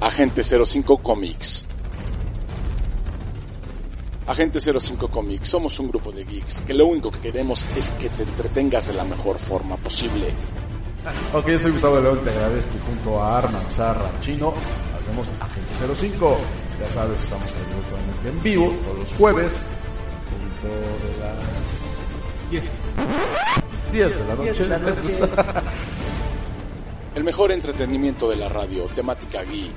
Agente 05 Comics. Agente 05 Comics, somos un grupo de geeks que lo único que queremos es que te entretengas de la mejor forma posible. Ok, soy Gustavo León, te agradezco junto a Arman, Zarra, Chino, hacemos Agente 05. Ya sabes, estamos ahí en vivo todos los jueves, punto de las 10. 10 de la noche, de la ¿les gusta? El mejor entretenimiento de la radio, temática geek.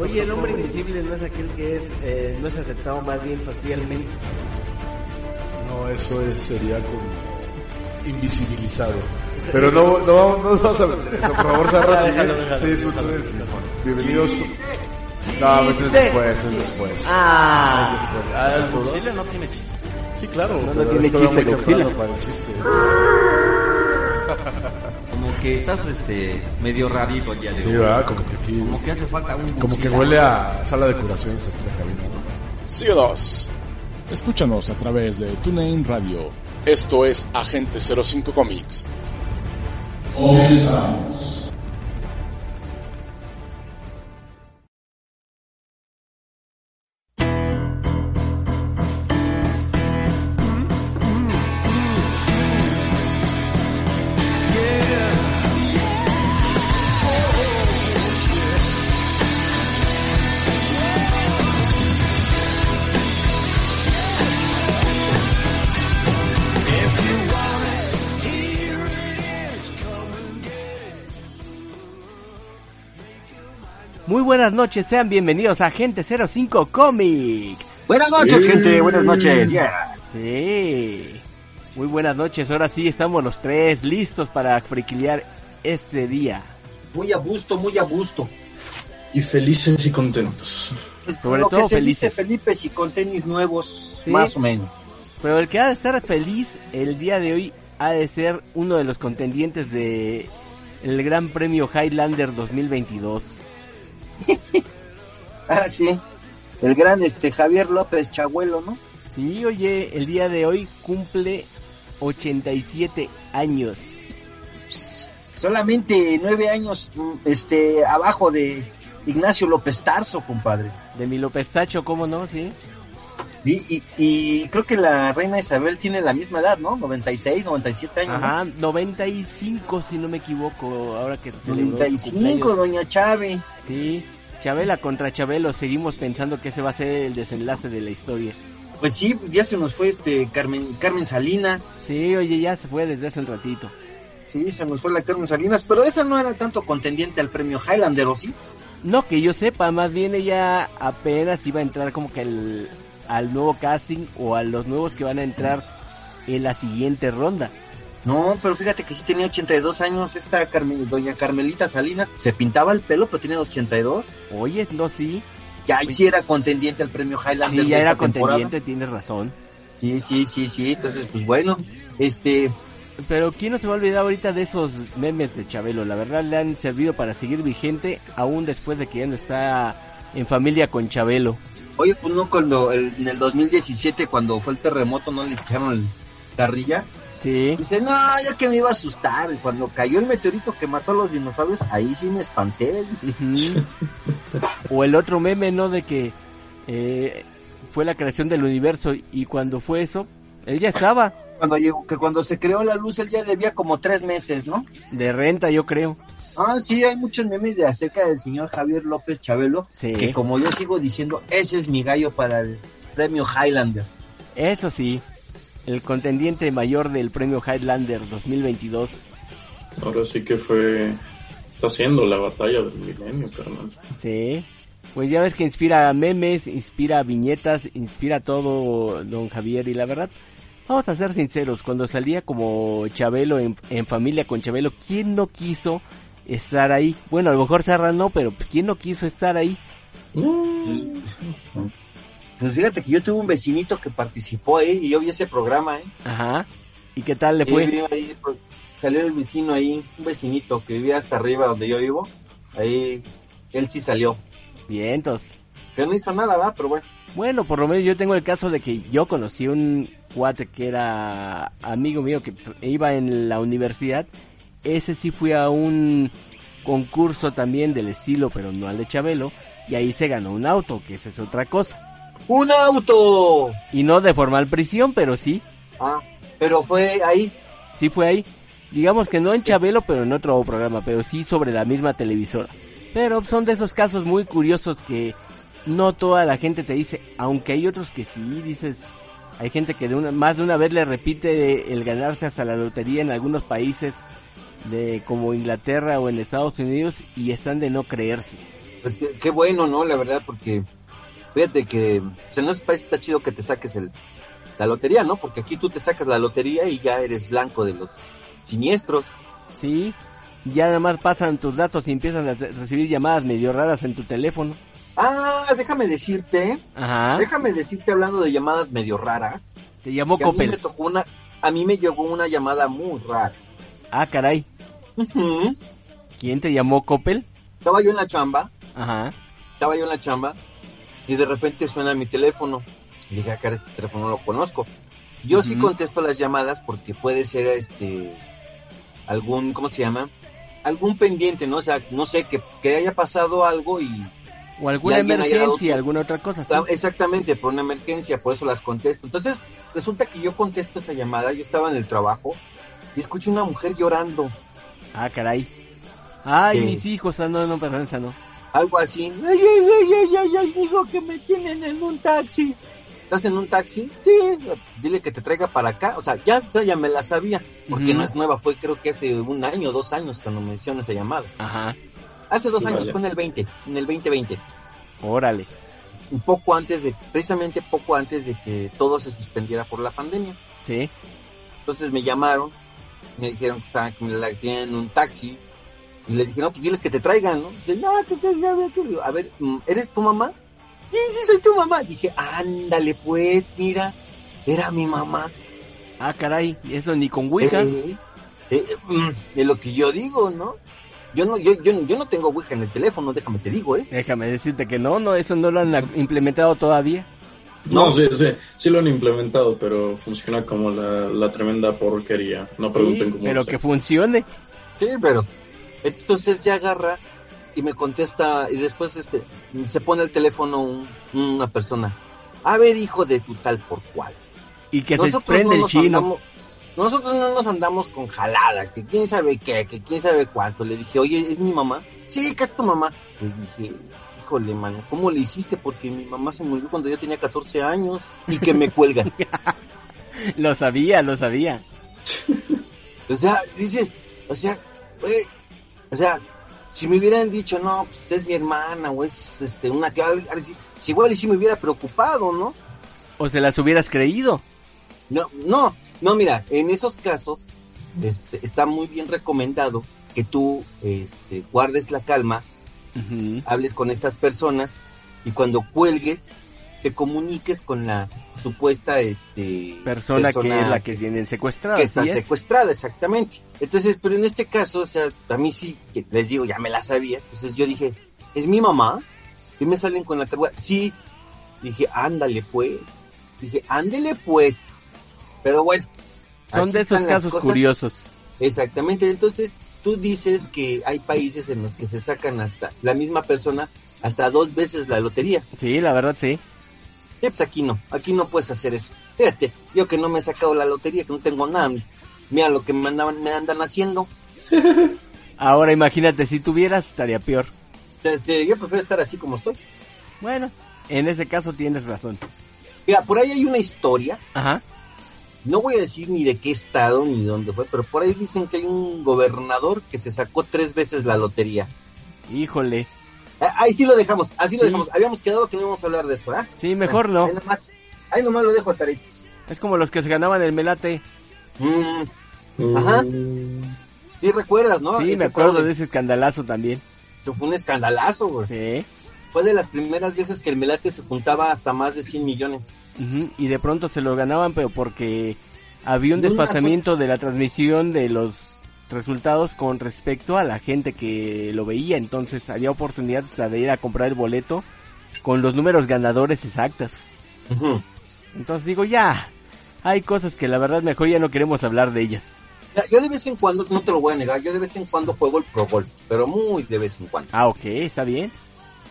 Oye, el hombre invisible no es aquel que es, eh, no es aceptado más bien socialmente. No, eso es, sería como invisibilizado. Pero no, no, no nos vamos a meter eso, por favor, sigue. Déjalo, Sí, Bienvenidos. No, pues es después, es después. Ah, Es después. Ah, es. Godzilla no tiene chiste. Sí, claro. no tiene chiste, Godzilla. para el chiste. Que estás este medio rarito ya. Sí, digo. ¿verdad? Como que aquí... Como que hace falta un Como que huele a sala de curaciones aquí la cabina, ¿no? CO2. Escúchanos a través de TuneIn Radio. Esto es Agente 05 Comics. Muy buenas noches, sean bienvenidos a Agente 05 Comics. Buenas noches, gente. Buenas noches. Yeah. Sí, muy buenas noches, ahora sí estamos los tres listos para friquilear este día. Muy a gusto, muy a gusto. y felices y contentos. Sobre Lo todo que se felices. dice Felipe y con tenis nuevos, Sí. más o menos. Pero el que ha de estar feliz el día de hoy ha de ser uno de los contendientes de el Gran Premio Highlander 2022. Ah, sí. El gran este Javier López Chabuelo, ¿no? Sí, oye, el día de hoy cumple 87 años. Solamente nueve años mm, este abajo de Ignacio López Tarso, compadre. De mi López Tacho, ¿cómo no? Sí. Y, y, y creo que la reina Isabel tiene la misma edad, ¿no? 96, 97 años. ¿no? Ajá, 95 si no me equivoco, ahora que se celebró su 95, cumpleaños. doña Chávez. Sí, Chabela contra Chabelo, seguimos pensando que ese va a ser el desenlace de la historia. Pues sí, ya se nos fue este Carmen, Carmen Salinas. Sí, oye, ya se fue desde hace un ratito. Sí, se nos fue la Carmen Salinas, pero esa no era tanto contendiente al premio Highlander, ¿o sí? No que yo sepa, más bien ella apenas iba a entrar como que al, al nuevo casting o a los nuevos que van a entrar en la siguiente ronda. No, pero fíjate que sí tenía 82 años esta Carmen, doña Carmelita Salinas. Se pintaba el pelo, pero tenía 82. Oye, no, sí, Ya sí era contendiente al premio Highlander. sí, ya era esta temporada. contendiente, tienes razón. Sí, sí, sí, sí. Entonces, pues bueno, este, Pero ¿quién no se va a olvidar ahorita de esos memes de Chabelo? La verdad le han servido para seguir vigente aún después de que ya no está en familia con Chabelo. Oye, pues no cuando el- en el 2017 cuando fue el terremoto no le echaron el carrilla. Sí, Dice, no, ya que me iba a asustar. Y cuando cayó el meteorito que mató a los dinosaurios, ahí sí me espanté. O el otro meme, ¿no? De que eh, fue la creación del universo y cuando fue eso, él ya estaba Cuando llegó, que cuando se creó la luz, él ya debía como tres meses, ¿no? de renta, yo creo. Ah, sí, hay muchos memes de acerca del señor Javier López Chabelo, Sí. que como yo sigo diciendo, ese es mi gallo para el premio Highlander. Eso sí, el contendiente mayor del premio Highlander 2022. Ahora sí que fue. Está haciendo la batalla del milenio, carnal. Sí. Pues ya ves que inspira memes, inspira viñetas, inspira todo don Javier y la verdad, Vamos a ser sinceros, cuando salía como Chabelo en, en familia con Chabelo, ¿quién no quiso estar ahí? Bueno, a lo mejor Sarra no, pero pues, ¿quién no quiso estar ahí? Pues fíjate que yo tuve un vecinito que participó ahí y yo vi ese programa, ¿eh? Ajá. ¿Y qué tal le fue? ahí, pues, salió el vecino ahí, un vecinito que vivía hasta arriba donde yo vivo. Ahí, él sí salió. Vientos. Pero no hizo nada, ¿va? Pero bueno. Bueno, por lo menos yo tengo el caso de que yo conocí un cuate que era amigo mío que iba en la universidad. Ese sí fue a un concurso también del estilo, pero no al de Chabelo. Y ahí se ganó un auto, que esa es otra cosa. ¡Un auto! Y no de formal prisión, pero sí, Ah, pero fue ahí. sí fue ahí. Digamos que no en Chabelo, pero en otro programa, pero sí sobre la misma televisora. Pero son de esos casos muy curiosos que no toda la gente te dice, aunque hay otros que sí, dices, hay gente que de una, más de una vez le repite el ganarse hasta la lotería en algunos países de como Inglaterra o en Estados Unidos y están de no creerse. Pues qué- bueno, ¿no? La verdad, porque fíjate que o sea, en esos países está chido que te saques el, la lotería, ¿no? Porque aquí tú te sacas la lotería y ya eres blanco de los siniestros. Sí, ya nada más pasan tus datos y empiezan a re- recibir llamadas medio raras en tu teléfono. Ah, déjame decirte, Ajá. déjame decirte hablando de llamadas medio raras. Te llamó que a mí me Coppel. tocó una, a mí me llegó una llamada muy rara. Ah, caray. ¿Quién te llamó Coppel? Estaba yo en la chamba, Ajá. estaba yo en la chamba y de repente suena mi teléfono. Y dije, ah, cara, este teléfono no lo conozco. Yo sí contesto las llamadas porque puede ser este algún, ¿cómo se llama? Algún pendiente, ¿no? O sea, no sé, que, que haya pasado algo y O alguna emergencia, alguna otra cosa. sí. Ah, Exactamente, por una emergencia, por eso las contesto. Entonces, resulta que yo contesto esa llamada, yo estaba en el trabajo y escucho una mujer llorando, Ah, caray. Ay, Sí. mis hijos. Ah, no, no, perdón, esa no. algo así. Ay, ay, ay, ay, ay, ay, digo que me tienen en un taxi. ¿Estás en un taxi? Sí, dile que te traiga para acá. O sea, ya, o sea, ya me la sabía, porque no es nueva, fue creo que hace un año, dos años cuando me hicieron esa llamada. Ajá. Hace dos años, fue en el 20, en el 2020. Órale. Un poco antes de, precisamente poco antes de que todo se suspendiera por la pandemia. Sí. Entonces me llamaron, me dijeron que estaban que me la tenían en un taxi. Y le dije, no, pues diles que te traigan, ¿no? Dice, no, que que-". A ver, mm, ¿eres tu mamá? Sí, sí, soy tu mamá. Dije, ándale, pues, mira, era mi mamá. Ah, caray. Eso ni con Ouija. Eh, eh, eh, mm, es lo que yo digo, ¿no? Yo no, yo, yo, yo no tengo Ouija en el teléfono, déjame te digo, ¿eh? Déjame decirte que no, no, eso no lo han implementado todavía. No, sí, sí, sí lo han implementado, pero funciona como la, la tremenda porquería. No pregunten Sí, cómo pero que funcione. Sí, pero entonces ya agarra y me contesta y después este se pone el teléfono un- una persona. A ver, hijo de tu tal por cual. Y que se Nosotros prende no el chino. andamos- nosotros no nos andamos con jaladas, que quién sabe qué, que quién sabe cuánto. Le dije, oye, ¿es mi mamá? Sí, que es tu mamá. Le dije, híjole, mano, ¿cómo le hiciste? Porque mi mamá se murió cuando yo tenía 14 años y que me cuelgan. Lo sabía, lo sabía. O sea, dices, o sea, güey, o sea, si me hubieran dicho, no, pues es mi hermana o es este una clave, si igual y si me hubiera preocupado, ¿no? O se las hubieras creído. No, no, no, mira, en esos casos este, está muy bien recomendado que tú este, guardes la calma, Hables con estas personas y cuando cuelgues te comuniques con la supuesta este Persona, que es la que tienen secuestrada. que está secuestrada, exactamente. Entonces, pero en este caso, o sea, a mí sí, que les digo, ya me la sabía. Entonces yo dije, ¿es mi mamá? Y me salen con la tabla. Sí. Dije, ándale pues. Dije, ándele pues. Pero bueno. Son de esos casos curiosos. Exactamente. Entonces, tú dices que hay países en los que se sacan hasta la misma persona hasta dos veces la lotería. Sí, la verdad sí. Sí, pues aquí no, aquí no puedes hacer eso. Fíjate, yo que no me he sacado la lotería, que no tengo nada, mira lo que me, andaban, me andan haciendo. Ahora imagínate, si tuvieras estaría peor. Entonces, yo prefiero estar así como estoy. Bueno, en ese caso tienes razón. Mira, por ahí hay una historia, Ajá. No voy a decir ni de qué estado ni dónde fue, pero por ahí dicen que hay un gobernador que se sacó tres veces la lotería. Híjole. Ah, Ahí sí lo dejamos, así lo Sí. dejamos. Habíamos quedado que no íbamos a hablar de eso, ¿ah? Sí, mejor no. Ahí nomás, ahí nomás lo dejo, Tarito. Es como los que se ganaban el melate. Mm, Ajá. Mm, sí recuerdas, ¿no? sí, Ese me acuerdo de ese escandalazo también. Fue un escandalazo, güey. Sí. Fue de las primeras veces que el Melate se juntaba hasta más de 100 millones. Y de pronto se lo ganaban, pero porque había un desfasamiento de la transmisión de los resultados con respecto a la gente que lo veía. Entonces había oportunidad hasta de ir a comprar el boleto con los números ganadores exactos. Entonces digo, ya, hay cosas que la verdad mejor ya no queremos hablar de ellas. Yo de vez en cuando, no te lo voy a negar, yo de vez en cuando juego el Pro Golf, pero muy de vez en cuando. Ah, ok, está bien.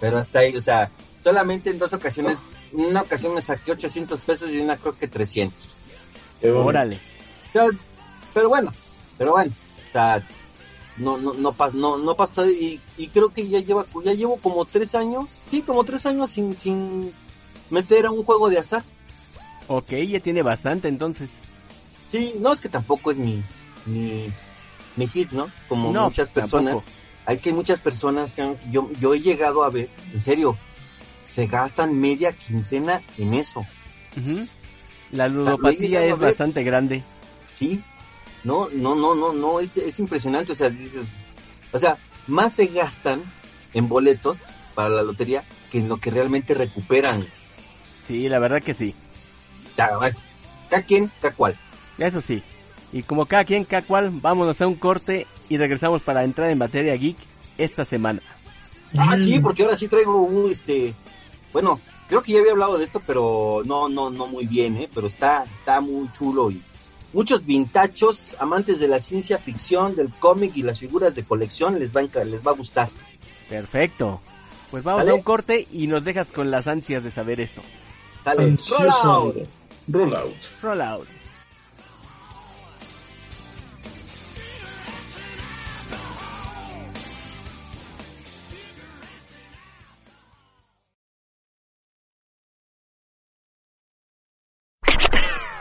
Pero hasta ahí, o sea, solamente en dos ocasiones, una ocasión me saqué 800 pesos y una creo que 300. qué bonito. Órale. O sea, pero bueno, pero bueno, o sea, no, no, no, pas, no, no pasó y, y creo que ya lleva, ya llevo como tres años, sí, como tres años sin, sin meter a un juego de azar. Ok, ya tiene bastante entonces. Sí, no es que tampoco es mi, mi, mi hit, ¿no? Como No, muchas personas. tampoco. Hay que muchas personas que han- yo, yo he llegado a ver, en serio, se gastan media quincena en eso. La ludopatía es bastante grande. ¿sí? No, no, no, no, no, es, es impresionante, o sea, dices, o sea, más se gastan en boletos para la lotería que en lo que realmente recuperan. Sí, la verdad que sí. Ya, bueno, cada quien, cada cual. Eso sí. Y como cada quien, cada cual, vámonos a un corte y regresamos para entrar en materia geek esta semana. Ah, sí, porque ahora sí traigo un, este, bueno, creo que ya había hablado de esto, pero no, no, no muy bien, ¿eh? Pero está, está muy chulo y muchos vintachos, amantes de la ciencia ficción, del cómic y las figuras de colección les va a, les va a gustar. Perfecto. Pues vamos ¿Vale? a un corte y nos dejas con las ansias de saber esto. Dale, roll Ansioso. out. Rollout. Roll out.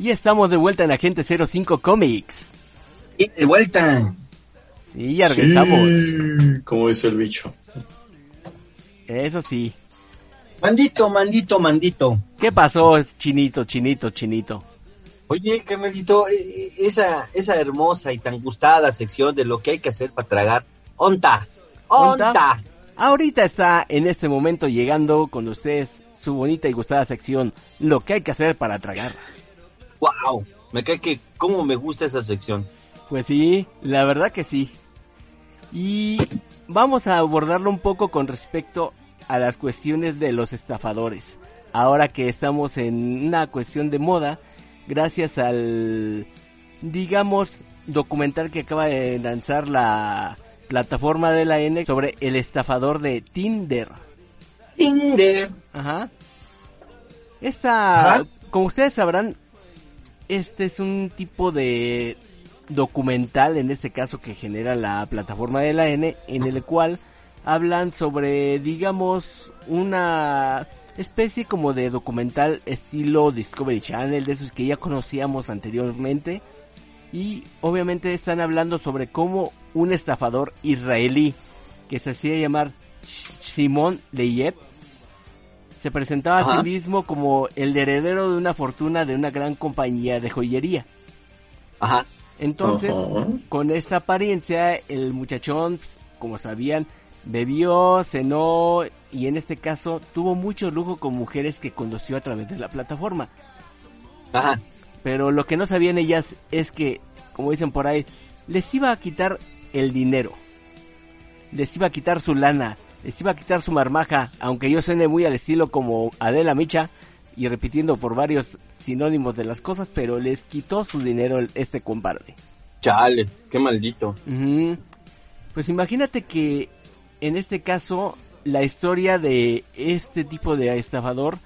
Y estamos de vuelta en Agente 05 Comics. Y de vuelta. Sí, ya regresamos. Sí, Como dice el bicho. Eso sí. Mandito, mandito, mandito. ¿Qué pasó, chinito, chinito, chinito? Oye, carnalito, eh, eh, esa, esa hermosa y tan gustada sección de lo que hay que hacer para tragar. ¡Onta! ¿Onta? ¡Onta! Ahorita está en este momento llegando con ustedes su bonita y gustada sección, lo que hay que hacer para tragar. ¡Wow! Me cae que cómo me gusta esa sección. Pues sí, la verdad que sí. Y vamos a abordarlo un poco con respecto a las cuestiones de los estafadores. Ahora que estamos en una cuestión de moda, gracias al, digamos, documental que acaba de lanzar la plataforma de la N sobre el estafador de Tinder. Tinder. Ajá. Esta, como ustedes sabrán, este es un tipo de documental, en este caso que genera la plataforma de la N, en el cual hablan sobre, digamos, una especie como de documental estilo Discovery Channel, de esos que ya conocíamos anteriormente. Y obviamente están hablando sobre cómo un estafador israelí que se hacía llamar Simón Leyet se presentaba a sí mismo como el heredero de una fortuna de una gran compañía de joyería. Ajá. Entonces, con esta apariencia, el muchachón, pues, como sabían, bebió, cenó y en este caso tuvo mucho lujo con mujeres que conoció a través de la plataforma. Ajá. Pero lo que no sabían ellas es que, como dicen por ahí, les iba a quitar el dinero. Les iba a quitar su lana. Les iba a quitar su marmaja. Aunque yo suene muy al estilo como Adela Micha. Y repitiendo por varios sinónimos de las cosas. Pero les quitó su dinero este compadre. Chale, qué maldito. Pues imagínate que en este caso la historia de este tipo de estafador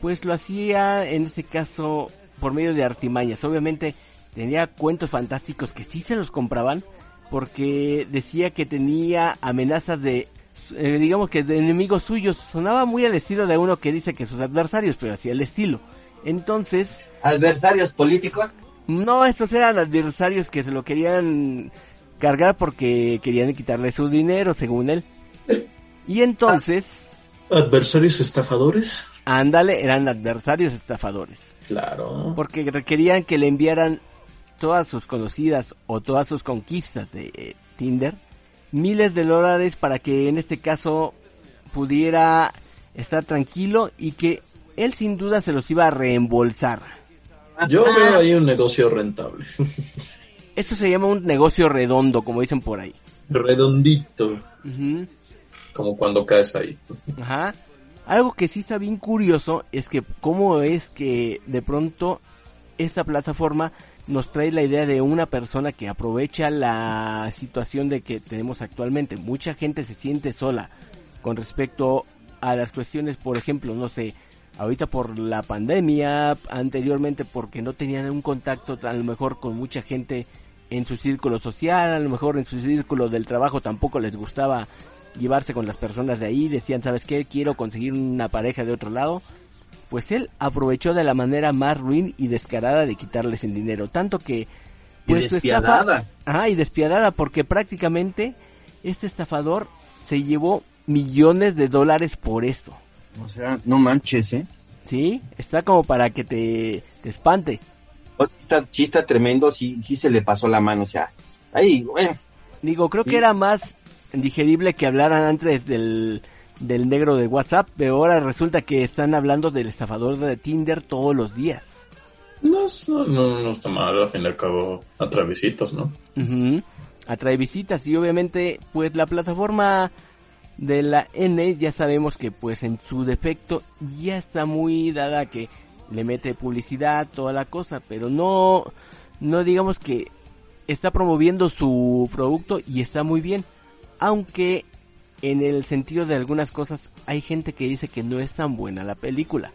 pues lo hacía en este caso por medio de artimañas. Obviamente tenía cuentos fantásticos que sí se los compraban porque decía que tenía amenazas de eh, digamos que de enemigos suyos. Sonaba muy al estilo de uno que dice que sus adversarios, pero así el estilo. Entonces... ¿Adversarios políticos? No, estos eran adversarios que se lo querían cargar porque querían quitarle su dinero, según él. Y entonces... ¿Adversarios estafadores? Ándale, eran adversarios estafadores. Claro. Porque requerían que le enviaran todas sus conocidas o todas sus conquistas de eh, Tinder miles de dólares para que en este caso pudiera estar tranquilo y que él sin duda se los iba a reembolsar. Yo veo ahí un negocio rentable. Esto se llama un negocio redondo, como dicen por ahí. Redondito. Como cuando caes ahí. Ajá. Algo que sí está bien curioso es que cómo es que de pronto esta plataforma nos trae la idea de una persona que aprovecha la situación de que tenemos actualmente. Mucha gente se siente sola con respecto a las cuestiones, por ejemplo, no sé, ahorita por la pandemia, anteriormente porque no tenían un contacto a lo mejor con mucha gente en su círculo social, a lo mejor en su círculo del trabajo tampoco les gustaba llevarse con las personas de ahí, decían, ¿sabes qué? Quiero conseguir una pareja de otro lado pues él aprovechó de la manera más ruin y descarada de quitarles el dinero, tanto que pues y despiadada. y despiadada porque prácticamente este estafador se llevó millones de dólares por esto. O sea, no manches, ¿eh? Sí, está como para que te, te espante. Pues, sí, está, tremendo, sí, sí se le pasó la mano, o sea, ahí, bueno. Digo, creo que era más digerible que hablaran antes del, del negro de WhatsApp, pero ahora resulta que están hablando del estafador de Tinder todos los días. No, no, no está mal, al fin y al cabo atrae visitas, ¿no? Atrae visitas y obviamente pues la plataforma de la N ya sabemos que pues en su defecto ya está muy dada que le mete publicidad, toda la cosa, pero no, no digamos que está promoviendo su producto y está muy bien. Aunque en el sentido de algunas cosas hay gente que dice que no es tan buena la película.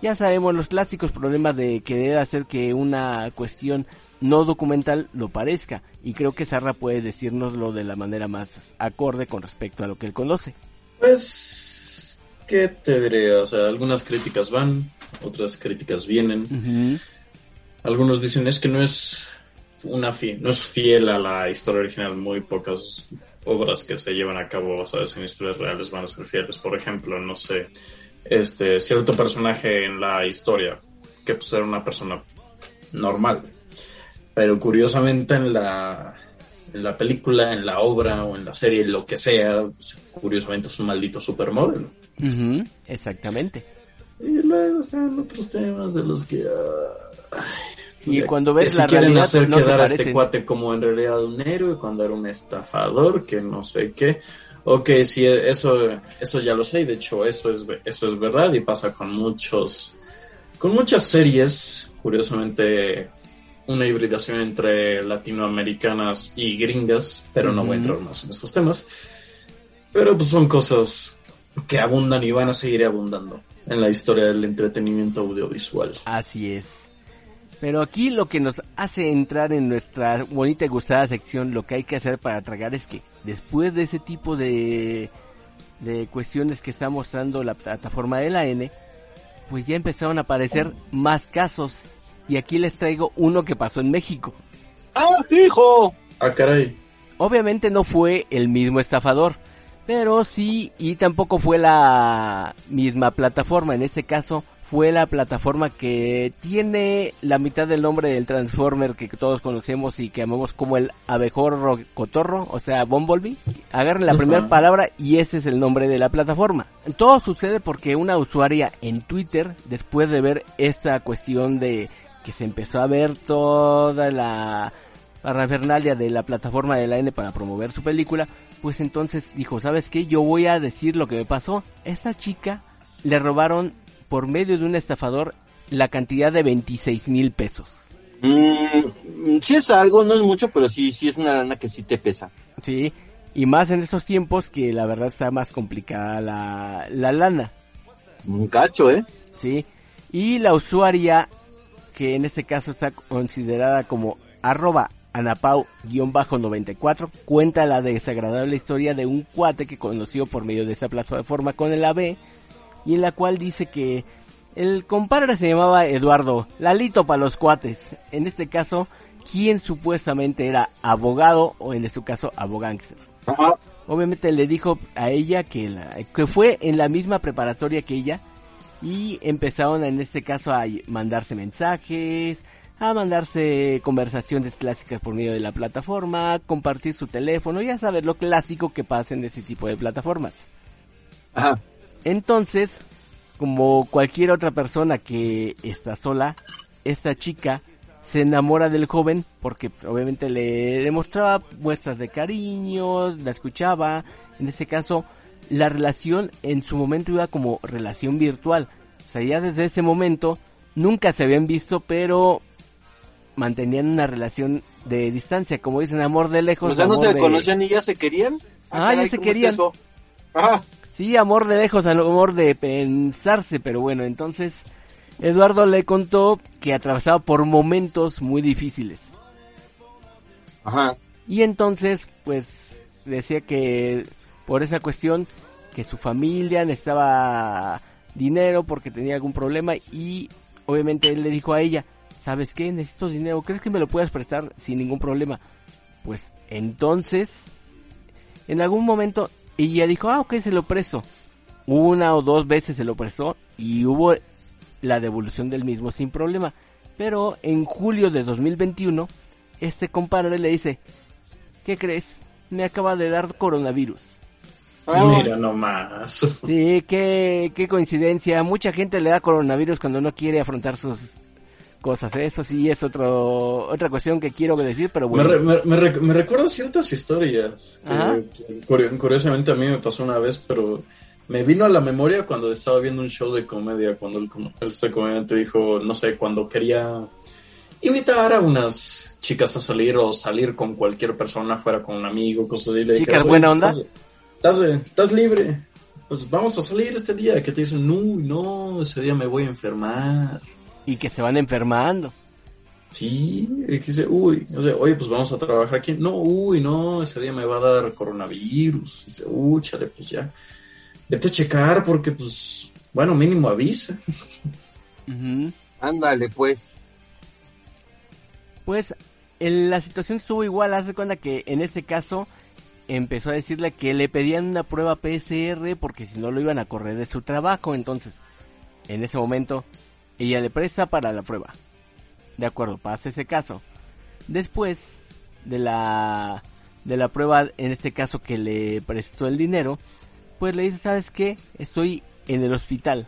Ya sabemos los clásicos problemas de querer hacer que una cuestión no documental lo parezca y creo que Sarra puede decirnoslo de la manera más acorde con respecto a lo que él conoce. Pues, ¿qué te diré? O sea, algunas críticas van, otras críticas vienen. Algunos dicen es que no es una no es fiel a la historia original, muy pocas obras que se llevan a cabo basadas en historias reales van a ser fieles. Por ejemplo, no sé, este cierto personaje en la historia que pues era una persona normal, pero curiosamente en la en la película, en la obra o en la serie, lo que sea, pues, curiosamente es un maldito supermodelo. exactamente. Y luego están otros temas de los que... Ah, y cuando ves la quieren realidad, hacer no quedar a este cuate como en realidad un héroe cuando era un estafador, que no sé qué. Ok, sí, eso, eso ya lo sé, y de hecho eso es, eso es verdad y pasa con muchos, con muchas series, curiosamente una hibridación entre latinoamericanas y gringas, pero no voy a entrar más en estos temas. Pero pues son cosas que abundan y van a seguir abundando en la historia del entretenimiento audiovisual. Así es. Pero aquí lo que nos hace entrar en nuestra bonita y gustada sección, lo que hay que hacer para tragar es que después de ese tipo de, de cuestiones que está mostrando la plataforma de la N, pues ya empezaron a aparecer más casos. Y aquí les traigo uno que pasó en México. ¡Ah, hijo! Ah, caray. Obviamente no fue el mismo estafador, pero sí, y tampoco fue la misma plataforma. En este caso fue la plataforma que tiene la mitad del nombre del Transformer que todos conocemos y que amamos como el abejorro cotorro, o sea, Bumblebee. Agarren la primera palabra y ese es el nombre de la plataforma. Todo sucede porque una usuaria en Twitter, después de ver esta cuestión de que se empezó a ver toda la parafernalia de la plataforma de la N para promover su película, pues entonces dijo, ¿sabes qué? Yo voy a decir lo que me pasó. Esta chica le robaron por medio de un estafador la cantidad de 26 mil pesos. Mm, sí es algo, no es mucho, pero sí, sí es una lana que sí te pesa. Sí, Y más en estos tiempos que la verdad está más complicada la, la lana. Un cacho, ¿eh? ¿sí? Y la usuaria, que en este caso está considerada como arroba anapau-94, cuenta la desagradable historia de un cuate que conoció por medio de esa plataforma con el AB, y en la cual dice que el compadre se llamaba Eduardo, Lalito para los cuates, en este caso, quien supuestamente era abogado, o en este caso abogánster. Ajá. Obviamente le dijo a ella que, la- que fue en la misma preparatoria que ella y empezaron en este caso a mandarse mensajes, a mandarse conversaciones clásicas por medio de la plataforma, compartir su teléfono, ya sabes lo clásico que pasa en ese tipo de plataformas. Ajá. Entonces, como cualquier otra persona que está sola, esta chica se enamora del joven porque obviamente le demostraba muestras de cariño, la escuchaba. En este caso, la relación en su momento iba como relación virtual. O sea, ya desde ese momento nunca se habían visto, pero mantenían una relación de distancia, como dicen, amor de lejos. O sea, no se de- conocían y ya se querían. Ah, ya caray, se ¿cómo está querían. eso? Ajá. Sí, amor de lejos, amor de pensarse, pero bueno, entonces Eduardo le contó que atravesaba por momentos muy difíciles. Ajá. Y entonces, pues, decía que por esa cuestión, que su familia necesitaba dinero porque tenía algún problema y obviamente él le dijo a ella, ¿sabes qué? Necesito dinero, ¿crees que me lo puedas prestar sin ningún problema? Pues entonces, en algún momento, ella dijo, ah, ok, se lo presto. Una o dos veces se lo prestó y hubo la devolución del mismo sin problema. Pero en julio de 2021, este compadre le dice, ¿qué crees? Me acaba de dar coronavirus. Ah, Mira nomás. Sí, qué, qué coincidencia. Mucha gente le da coronavirus cuando no quiere afrontar sus cosas. ¿eh? Eso sí es otro, otra cuestión que quiero decir, pero Me, bueno. re- me, me rec- me recuerda ciertas historias. que- curiosamente a mí me pasó una vez, pero me vino a la memoria cuando estaba viendo un show de comedia, cuando el, com- este comediante dijo, no sé, cuando quería invitar a unas chicas a salir o salir con cualquier persona, fuera con un amigo, cosas así. Chicas "Oye, buena onda". ¿Estás, estás, de- estás libre? Pues vamos a salir este día. Que te dicen, no, no, ese día me voy a enfermar. Y que se van enfermando. Sí, y dice, uy, o sea, oye, pues vamos a trabajar aquí. No, uy, no, ese día me va a dar coronavirus. Dice, uy, chale, pues ya. Vete a checar porque, pues, bueno, mínimo avisa. Ándale, pues. Pues el- la situación estuvo igual. Hace cuenta que en este caso empezó a decirle que le pedían una prueba PCR porque si no lo iban a correr de su trabajo. Entonces, en ese momento, ella le presta para la prueba. De acuerdo, pasa ese caso. Después de la de la prueba, en este caso que le prestó el dinero, pues le dice, ¿sabes qué? Estoy en el hospital.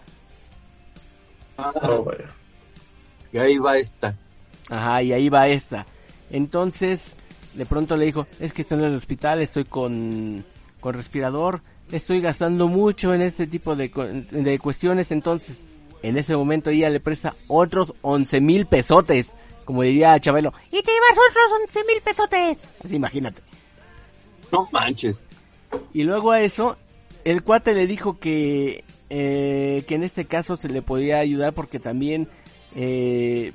Ah, Oh, vaya. y ahí va esta. Ajá, y ahí va esta. Entonces, de pronto le dijo, es que estoy en el hospital, estoy con, con respirador, estoy gastando mucho en este tipo de, de cuestiones. Entonces, en ese momento ella le presta otros 11 mil pesotes, como diría Chabelo. Y te llevas otros 11 mil pesotes. Así imagínate. No manches. Y luego a eso, el cuate le dijo que, eh, que en este caso se le podía ayudar porque también, eh,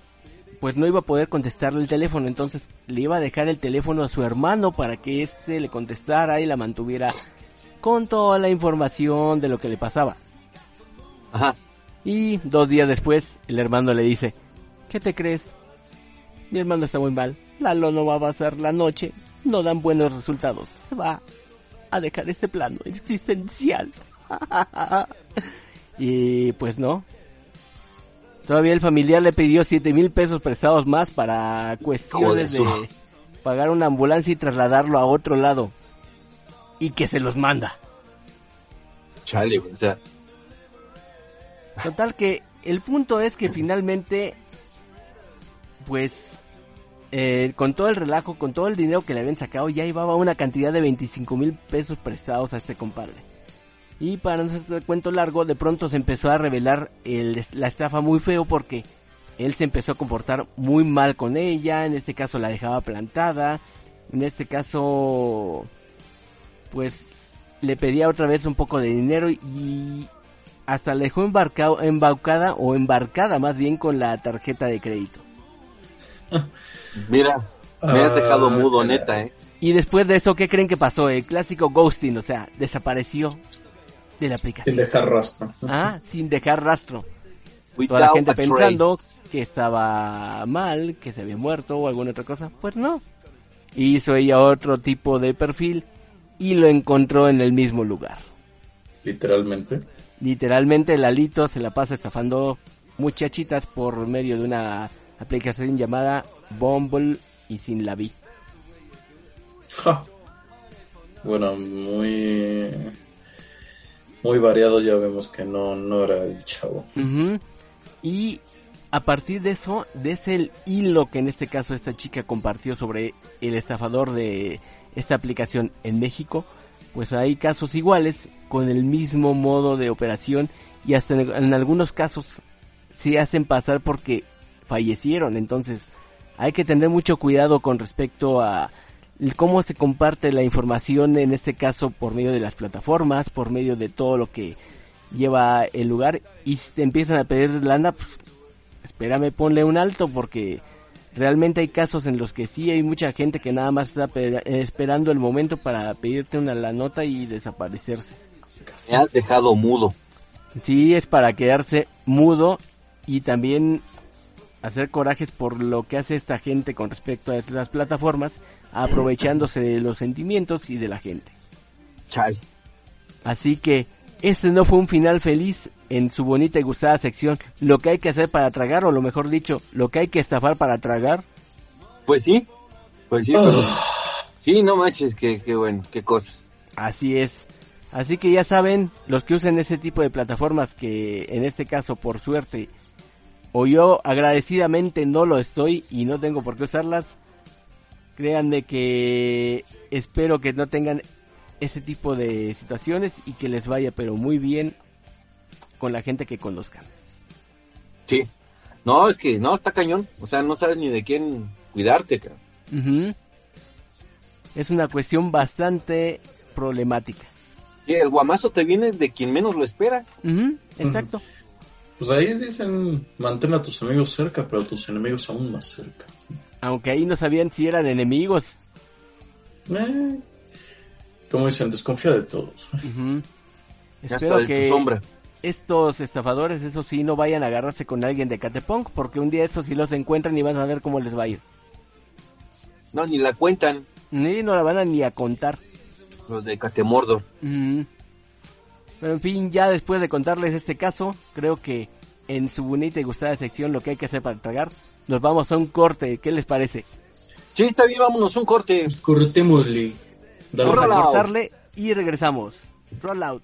pues no iba a poder contestarle el teléfono, entonces le iba a dejar el teléfono a su hermano para que éste le contestara y la mantuviera con toda la información de lo que le pasaba. Ajá. Y dos días después, el hermano le dice, ¿qué te crees? Mi hermano está muy mal, Lalo no va a pasar la noche, no dan buenos resultados, se va a dejar este plano existencial. y pues no. Todavía el familiar le pidió siete mil pesos prestados más para cuestiones de pagar una ambulancia y trasladarlo a otro lado. Y que se los manda. Chale. O sea, Total que el punto es que finalmente, pues, eh, con todo el relajo, con todo el dinero que le habían sacado, ya llevaba una cantidad de 25 mil pesos prestados a este compadre. Y para no hacer cuento largo, de pronto se empezó a revelar el- la estafa muy feo porque él se empezó a comportar muy mal con ella, en este caso la dejaba plantada, en este caso pues le pedía otra vez un poco de dinero y hasta le dejó embarcado, embaucada o embarcada más bien con la tarjeta de crédito. Mira, me has dejado Ah, mudo, neta, ¿eh? Y después de eso, ¿qué creen que pasó? El clásico ghosting, o sea, desapareció de la Sin aplicación. dejar rastro. Ah, sin dejar rastro. Toda la gente pensando trace. que estaba mal, que se había muerto o alguna otra cosa. Pues no. Hizo ella otro tipo de perfil y lo encontró en el mismo lugar. Literalmente. Literalmente Lalito se la pasa estafando muchachitas por medio de una aplicación llamada Bumble y sin la vi. Ja. Bueno, muy. Muy variado, ya vemos que no, no era el chavo. Y a partir de eso, de ese hilo que en este caso esta chica compartió sobre el estafador de esta aplicación en México, pues hay casos iguales con el mismo modo de operación y hasta en, algunos casos se hacen pasar porque fallecieron. Entonces hay que tener mucho cuidado con respecto a cómo se comparte la información en este caso por medio de las plataformas, por medio de todo lo que lleva el lugar y si te empiezan a pedir lana, pues espérame, ponle un alto porque realmente hay casos en los que sí hay mucha gente que nada más está pe- esperando el momento para pedirte una la nota y desaparecerse. Me has dejado mudo. Sí, es para quedarse mudo y también hacer corajes por lo que hace esta gente con respecto a estas plataformas, aprovechándose de los sentimientos y de la gente. Chal. Así que este no fue un final feliz en su bonita y gustada sección. Lo que hay que hacer para tragar, o lo mejor dicho, lo que hay que estafar para tragar. Pues sí. Pues sí, pero... Sí, no manches, qué, qué bueno, qué cosa. Así es. Así que ya saben, los que usen ese tipo de plataformas que en este caso por suerte o yo agradecidamente no lo estoy y no tengo por qué usarlas, créanme que espero que no tengan ese tipo de situaciones y que les vaya pero muy bien con la gente que conozcan. Sí. No, es que no, está cañón. O sea, no sabes ni de quién cuidarte. Es una cuestión bastante problemática. El guamazo te viene de quien menos lo espera. Exacto. Pues ahí dicen, mantén a tus amigos cerca, pero a tus enemigos aún más cerca. Aunque ahí no sabían si eran enemigos. Eh, como dicen, desconfía de todos. Espero de que sombra. estos estafadores, eso sí, no vayan a agarrarse con alguien de Catepunk, porque un día esos sí los encuentran y van a ver cómo les va a ir. No, ni la cuentan Ni no la van a ni a contar. Los de Catemordor. Ujú. Pero en fin, ya después de contarles este caso, creo que en su bonita y gustada sección lo que hay que hacer para tragar, nos vamos a un corte. ¿Qué les parece? Sí, está bien, vámonos, un corte. Cortémosle. Vamos a cortarle y regresamos. Roll out.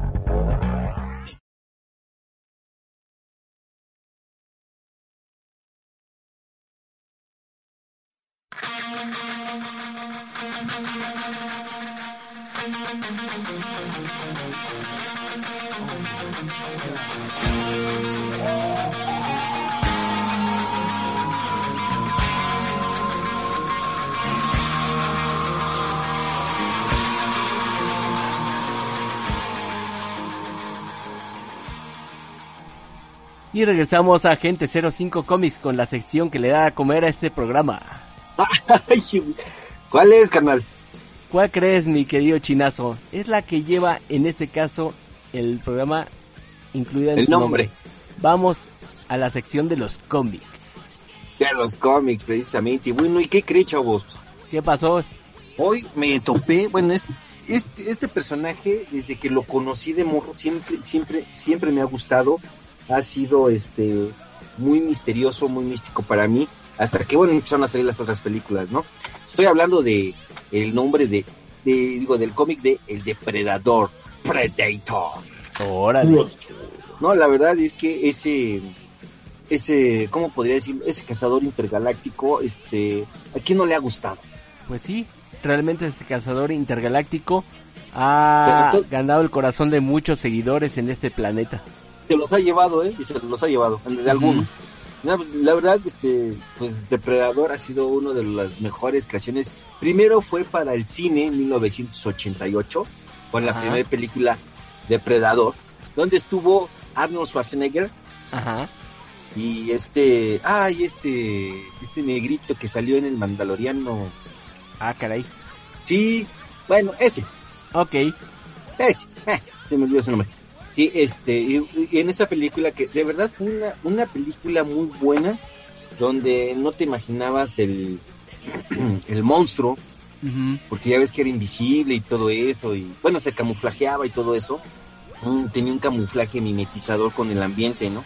Y regresamos a Agente 05 Comics con la sección que le da a comer a este programa. ¿Cuál es, carnal? ¿Cuál crees, mi querido chinazo? Es la que lleva en este caso el programa incluida en El su nombre. nombre. Vamos a la sección de los cómics. De los cómics, precisamente. Bueno, ¿y qué cree, chavos? ¿Qué pasó? Hoy me topé, bueno, es, este, este personaje, desde que lo conocí de morro, siempre, siempre, siempre me ha gustado. Ha sido este muy misterioso, muy místico para mí. Hasta que, bueno, empezaron a salir las otras películas, ¿no? Estoy hablando de el nombre de, de digo, del cómic de El Depredador, Predator. Órale. No, la verdad es que ese, ese, ¿cómo podría decir? Ese cazador intergaláctico, este, ¿a quién no le ha gustado? Pues sí, realmente ese cazador intergaláctico ha ganado el corazón de muchos seguidores en este planeta. Se los ha llevado, ¿eh? Y se los ha llevado, de algunos. No, la verdad, este, pues Depredador ha sido uno de las mejores creaciones. Primero fue para el cine en 1988, con la Ajá. primera película Depredador, donde estuvo Arnold Schwarzenegger Ajá. y este, ay, este, este negrito que salió en el Mandaloriano. Ah, caray. Sí, bueno, ese, Ok. ese, eh, se me olvidó su nombre. Sí, este, y, y en esa película que de verdad fue una, una película muy buena, donde no te imaginabas el, el monstruo, porque ya ves que era invisible y todo eso, y bueno, se camuflajeaba y todo eso. Mm, tenía un camuflaje mimetizador con el ambiente, ¿no?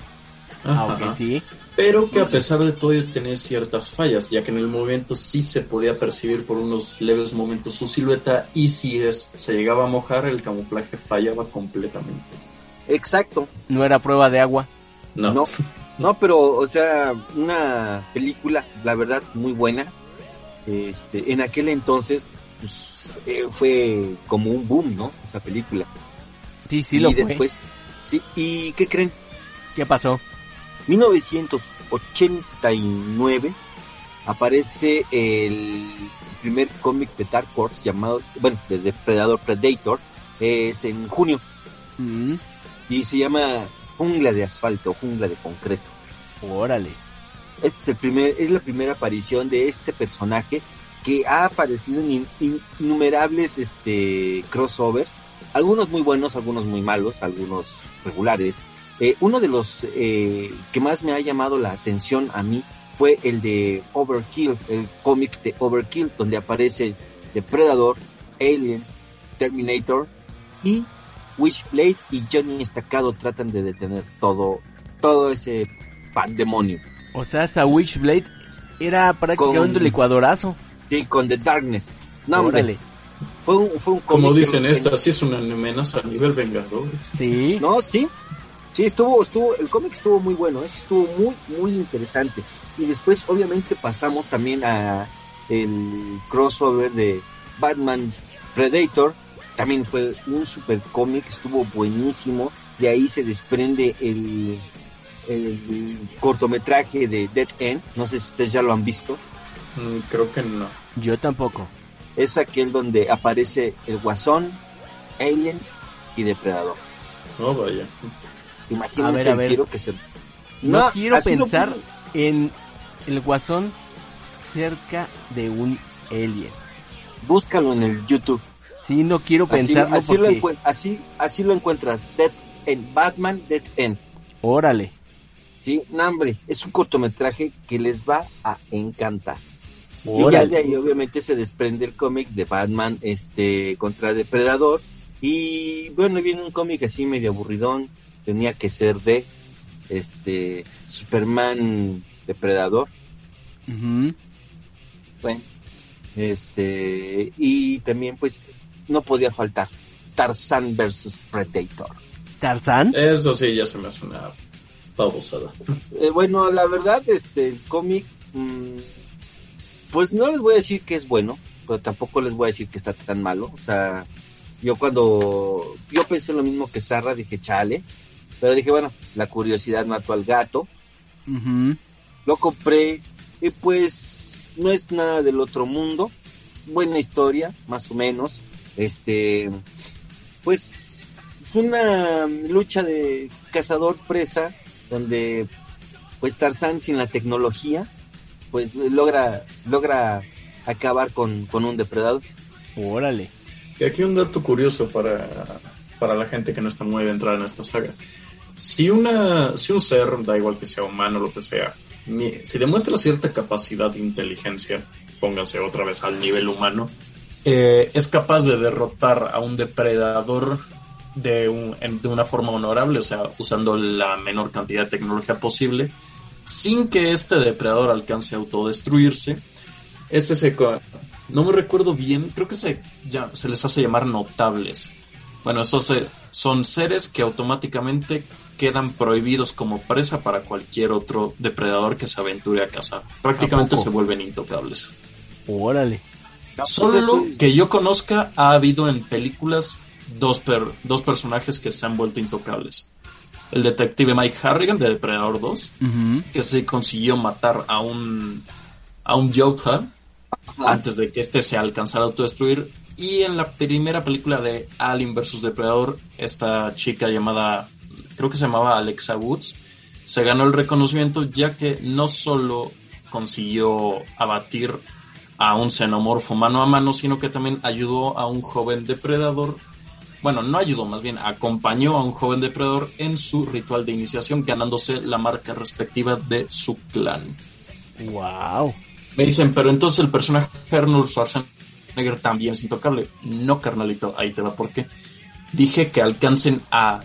Ah, Ajá. ok, sí. Pero que a pesar de todo tenía ciertas fallas, ya que en el momento sí se podía percibir por unos leves momentos su silueta y si es, se llegaba a mojar el camuflaje fallaba completamente. Exacto. No era prueba de agua. No, No, no, pero, o sea, una película, la verdad, muy buena. Este, en aquel entonces, pues, eh, fue como un boom, ¿no? Esa película. Sí, sí y lo fue. después, sí, ¿y qué creen? ¿Qué pasó? 1989 aparece el primer cómic de Dark Horse llamado, bueno, de Depredador Predator, es en junio Mm, y se llama Jungla de Asfalto, Jungla de Concreto. órale. Es, el primer, es la primera aparición de este personaje que ha aparecido en in- in- innumerables este, crossovers, algunos muy buenos, algunos muy malos, algunos regulares. Eh, uno de los eh, que más me ha llamado la atención a mí fue el de Overkill, el cómic de Overkill, donde aparece Depredador, Alien, Terminator y Wishblade y Johnny Estacado tratan de detener todo, todo ese pandemonio. O sea, hasta Witchblade era prácticamente Con- un licuadorazo. Sí, con The Darkness. No, hombre, Órale. fue un, fue un como dicen esta, sí es una amenaza a nivel Vengadores. Sí. No, sí. Sí, estuvo, estuvo, el cómic estuvo muy bueno, ese estuvo muy, muy interesante. Y después, obviamente, pasamos también a el crossover de Batman Predator. También fue un super cómic, estuvo buenísimo. De ahí se desprende el, el cortometraje de Dead End. No sé si ustedes ya lo han visto. Mm, creo que no. Yo tampoco. Es aquel donde aparece el Guasón, Alien y Depredador. No, vaya. Imagínense A ver, a el ver. tiro que se... No, quiero así lo pensar en el guasón cerca de un alien. Búscalo en el YouTube. Sí, no quiero Así, pensarlo así lo, porque... encuent- así, así lo encuentras. Dead End, Batman Dead End. Órale. Sí, no, hombre, es un cortometraje que les va a encantar. Y ya de ahí obviamente se desprende el cómic de Batman este contra Depredador. Y bueno, viene un cómic así medio aburridón. Tenía que ser de este Superman Depredador. Ujú. Bueno, este, y también pues no podía faltar Tarzan versus Predator. ¿Tarzán? Eso sí, ya se me hace una babosada. Eh, bueno, la verdad, este, el cómic, mm, pues no les voy a decir que es bueno, pero tampoco les voy a decir que está tan malo. O sea, yo cuando, yo pensé lo mismo que Sarra, dije, chale, pero dije, bueno, la curiosidad mató al gato, lo compré y pues no es nada del otro mundo, buena historia, más o menos, este, pues es una lucha de cazador-presa donde pues Tarzán sin la tecnología pues logra logra acabar con, con un depredador. Órale. Y aquí un dato curioso para, para la gente que no está muy adentrada en esta saga. Si, una, si un ser, da igual que sea humano o lo que sea, si demuestra cierta capacidad de inteligencia, póngase otra vez al nivel humano, eh, es capaz de derrotar a un depredador de, un- de una forma honorable, o sea, usando la menor cantidad de tecnología posible, sin que este depredador alcance a autodestruirse. Este se, no me recuerdo bien, creo que se, ya, se les hace llamar notables. Bueno, esos son seres que automáticamente quedan prohibidos como presa para cualquier otro depredador que se aventure a cazar. Prácticamente se vuelven intocables. Órale. Solo que yo conozca, ha habido en películas dos, dos personajes que se han vuelto intocables. El detective Mike Harrigan de Depredador 2, que se consiguió matar a un a un Jotha antes de que este se alcanzara a autodestruir. Y en la primera película de Alien vs Depredador, esta chica llamada, creo que se llamaba Alexa Woods, se ganó el reconocimiento ya que no solo consiguió abatir a un xenomorfo mano a mano, sino que también ayudó a un joven depredador. Bueno, no ayudó, más bien acompañó a un joven depredador en su ritual de iniciación, ganándose la marca respectiva de su clan. ¡Wow! Me dicen, pero entonces el personaje Arnold Schwarzenegger también es intocable. No, carnalito, ahí te va por qué. Dije que alcancen a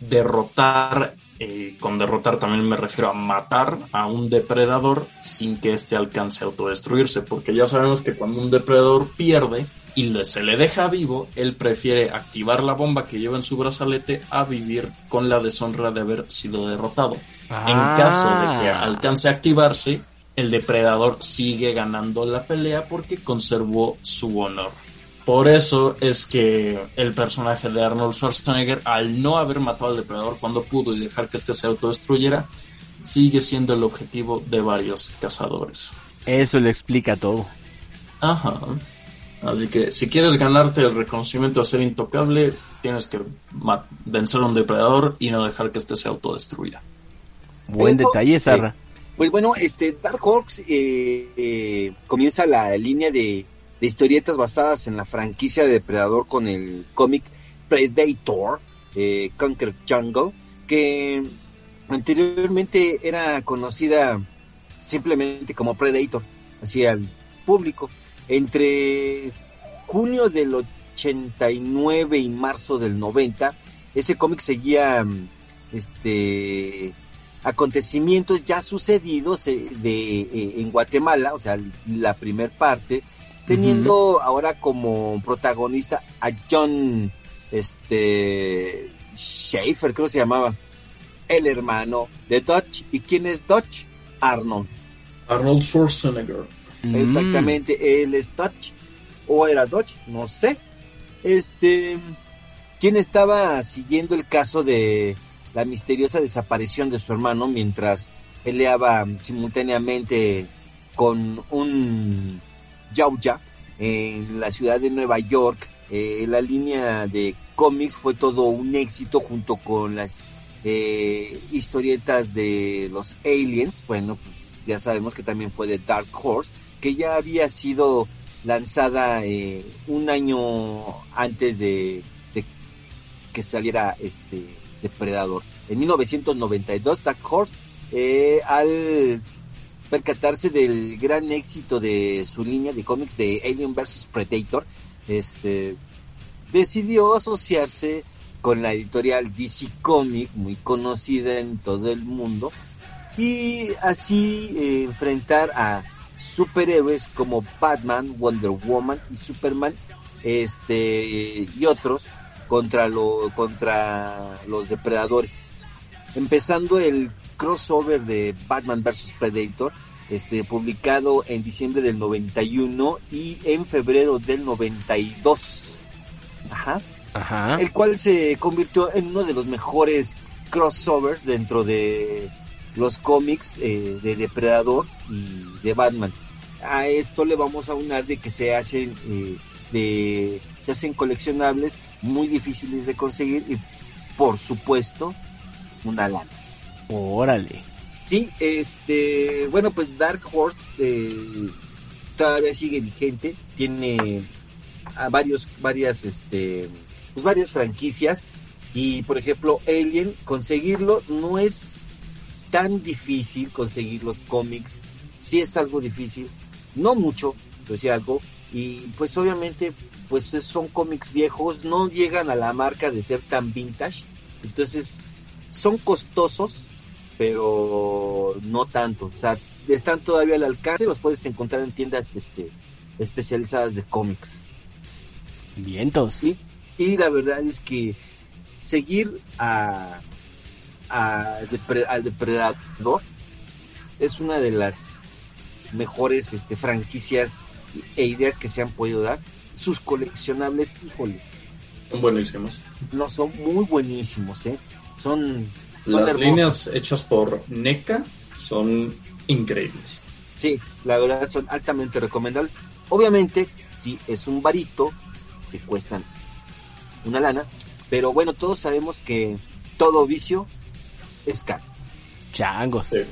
derrotar, eh, con derrotar también me refiero a matar a un depredador sin que éste alcance a autodestruirse, porque ya sabemos que cuando un depredador pierde y se le deja vivo, él prefiere activar la bomba que lleva en su brazalete a vivir con la deshonra de haber sido derrotado. En caso de que Ah. alcance a activarse, el depredador sigue ganando la pelea porque conservó su honor. Por eso es que el personaje de Arnold Schwarzenegger, al no haber matado al depredador cuando pudo y dejar que este se autodestruyera, sigue siendo el objetivo de varios cazadores. Eso lo explica todo. Ajá. Así que si quieres ganarte el reconocimiento de ser intocable, tienes que vencer a un depredador y no dejar que este se autodestruya. Buen Eso, detalle, Sarra. Pues bueno, este Dark Horse eh, eh, comienza la línea de, de historietas basadas en la franquicia de Depredador con el cómic Predator, eh, Conquer Jungle, que anteriormente era conocida simplemente como Predator, así al público. Entre junio del 89 y marzo del 90, ese cómic seguía mm, este acontecimientos ya sucedidos eh, de, eh, en Guatemala, o sea, la primer parte, teniendo ahora como protagonista a John este Schaefer, creo que se llamaba, el hermano de Dutch. ¿Y quién es Dutch? Arnold. Arnold Schwarzenegger. Mm. Exactamente, él es Dutch. O era Dutch, no sé. Este, ¿quién estaba siguiendo el caso de la misteriosa desaparición de su hermano mientras peleaba simultáneamente con un Yauja en la ciudad de Nueva York? Eh, la línea de cómics fue todo un éxito junto con las eh, historietas de los aliens. Bueno, pues ya sabemos que también fue de Dark Horse, que ya había sido lanzada eh, un año antes de, que saliera este Depredador. En 1992, Dark Horse, al percatarse del gran éxito de su línea de cómics de Alien vs Predator, este decidió asociarse con la editorial DC Comic, muy conocida en todo el mundo, y así eh, enfrentar a superhéroes como Batman, Wonder Woman y Superman, este y otros contra contra los depredadores. Empezando el crossover de Batman vs Predator, este publicado en diciembre del 91 y en febrero del 92. Ajá Ajá. el cual se convirtió en uno de los mejores crossovers dentro de los cómics eh, de Depredador y de Batman. A esto le vamos a unar de que se hacen eh, de se hacen coleccionables muy difíciles de conseguir y por supuesto una lana. Órale. Sí, este, bueno, pues Dark Horse eh, todavía sigue vigente, tiene a varios, varias, este, pues varias franquicias y por ejemplo Alien, conseguirlo no es tan difícil conseguir los cómics, sí es algo difícil, no mucho, pero sí algo y pues obviamente pues son cómics viejos, no llegan a la marca de ser tan vintage, entonces son costosos, pero no tanto. O sea, están todavía al alcance, los puedes encontrar en tiendas este, especializadas de cómics. Vientos. Y, y la verdad es que seguir a, a depre- al depredador es una de las mejores este, franquicias e ideas que se han podido dar. Sus coleccionables, híjole, Son buenísimos. no son muy buenísimos, ¿eh? Son, son Las líneas hechas por NECA son increíbles. Sí, la verdad son altamente recomendables. Obviamente, si es un varito, se cuestan una lana, pero bueno, todos sabemos que todo vicio es caro. Changos. Sí.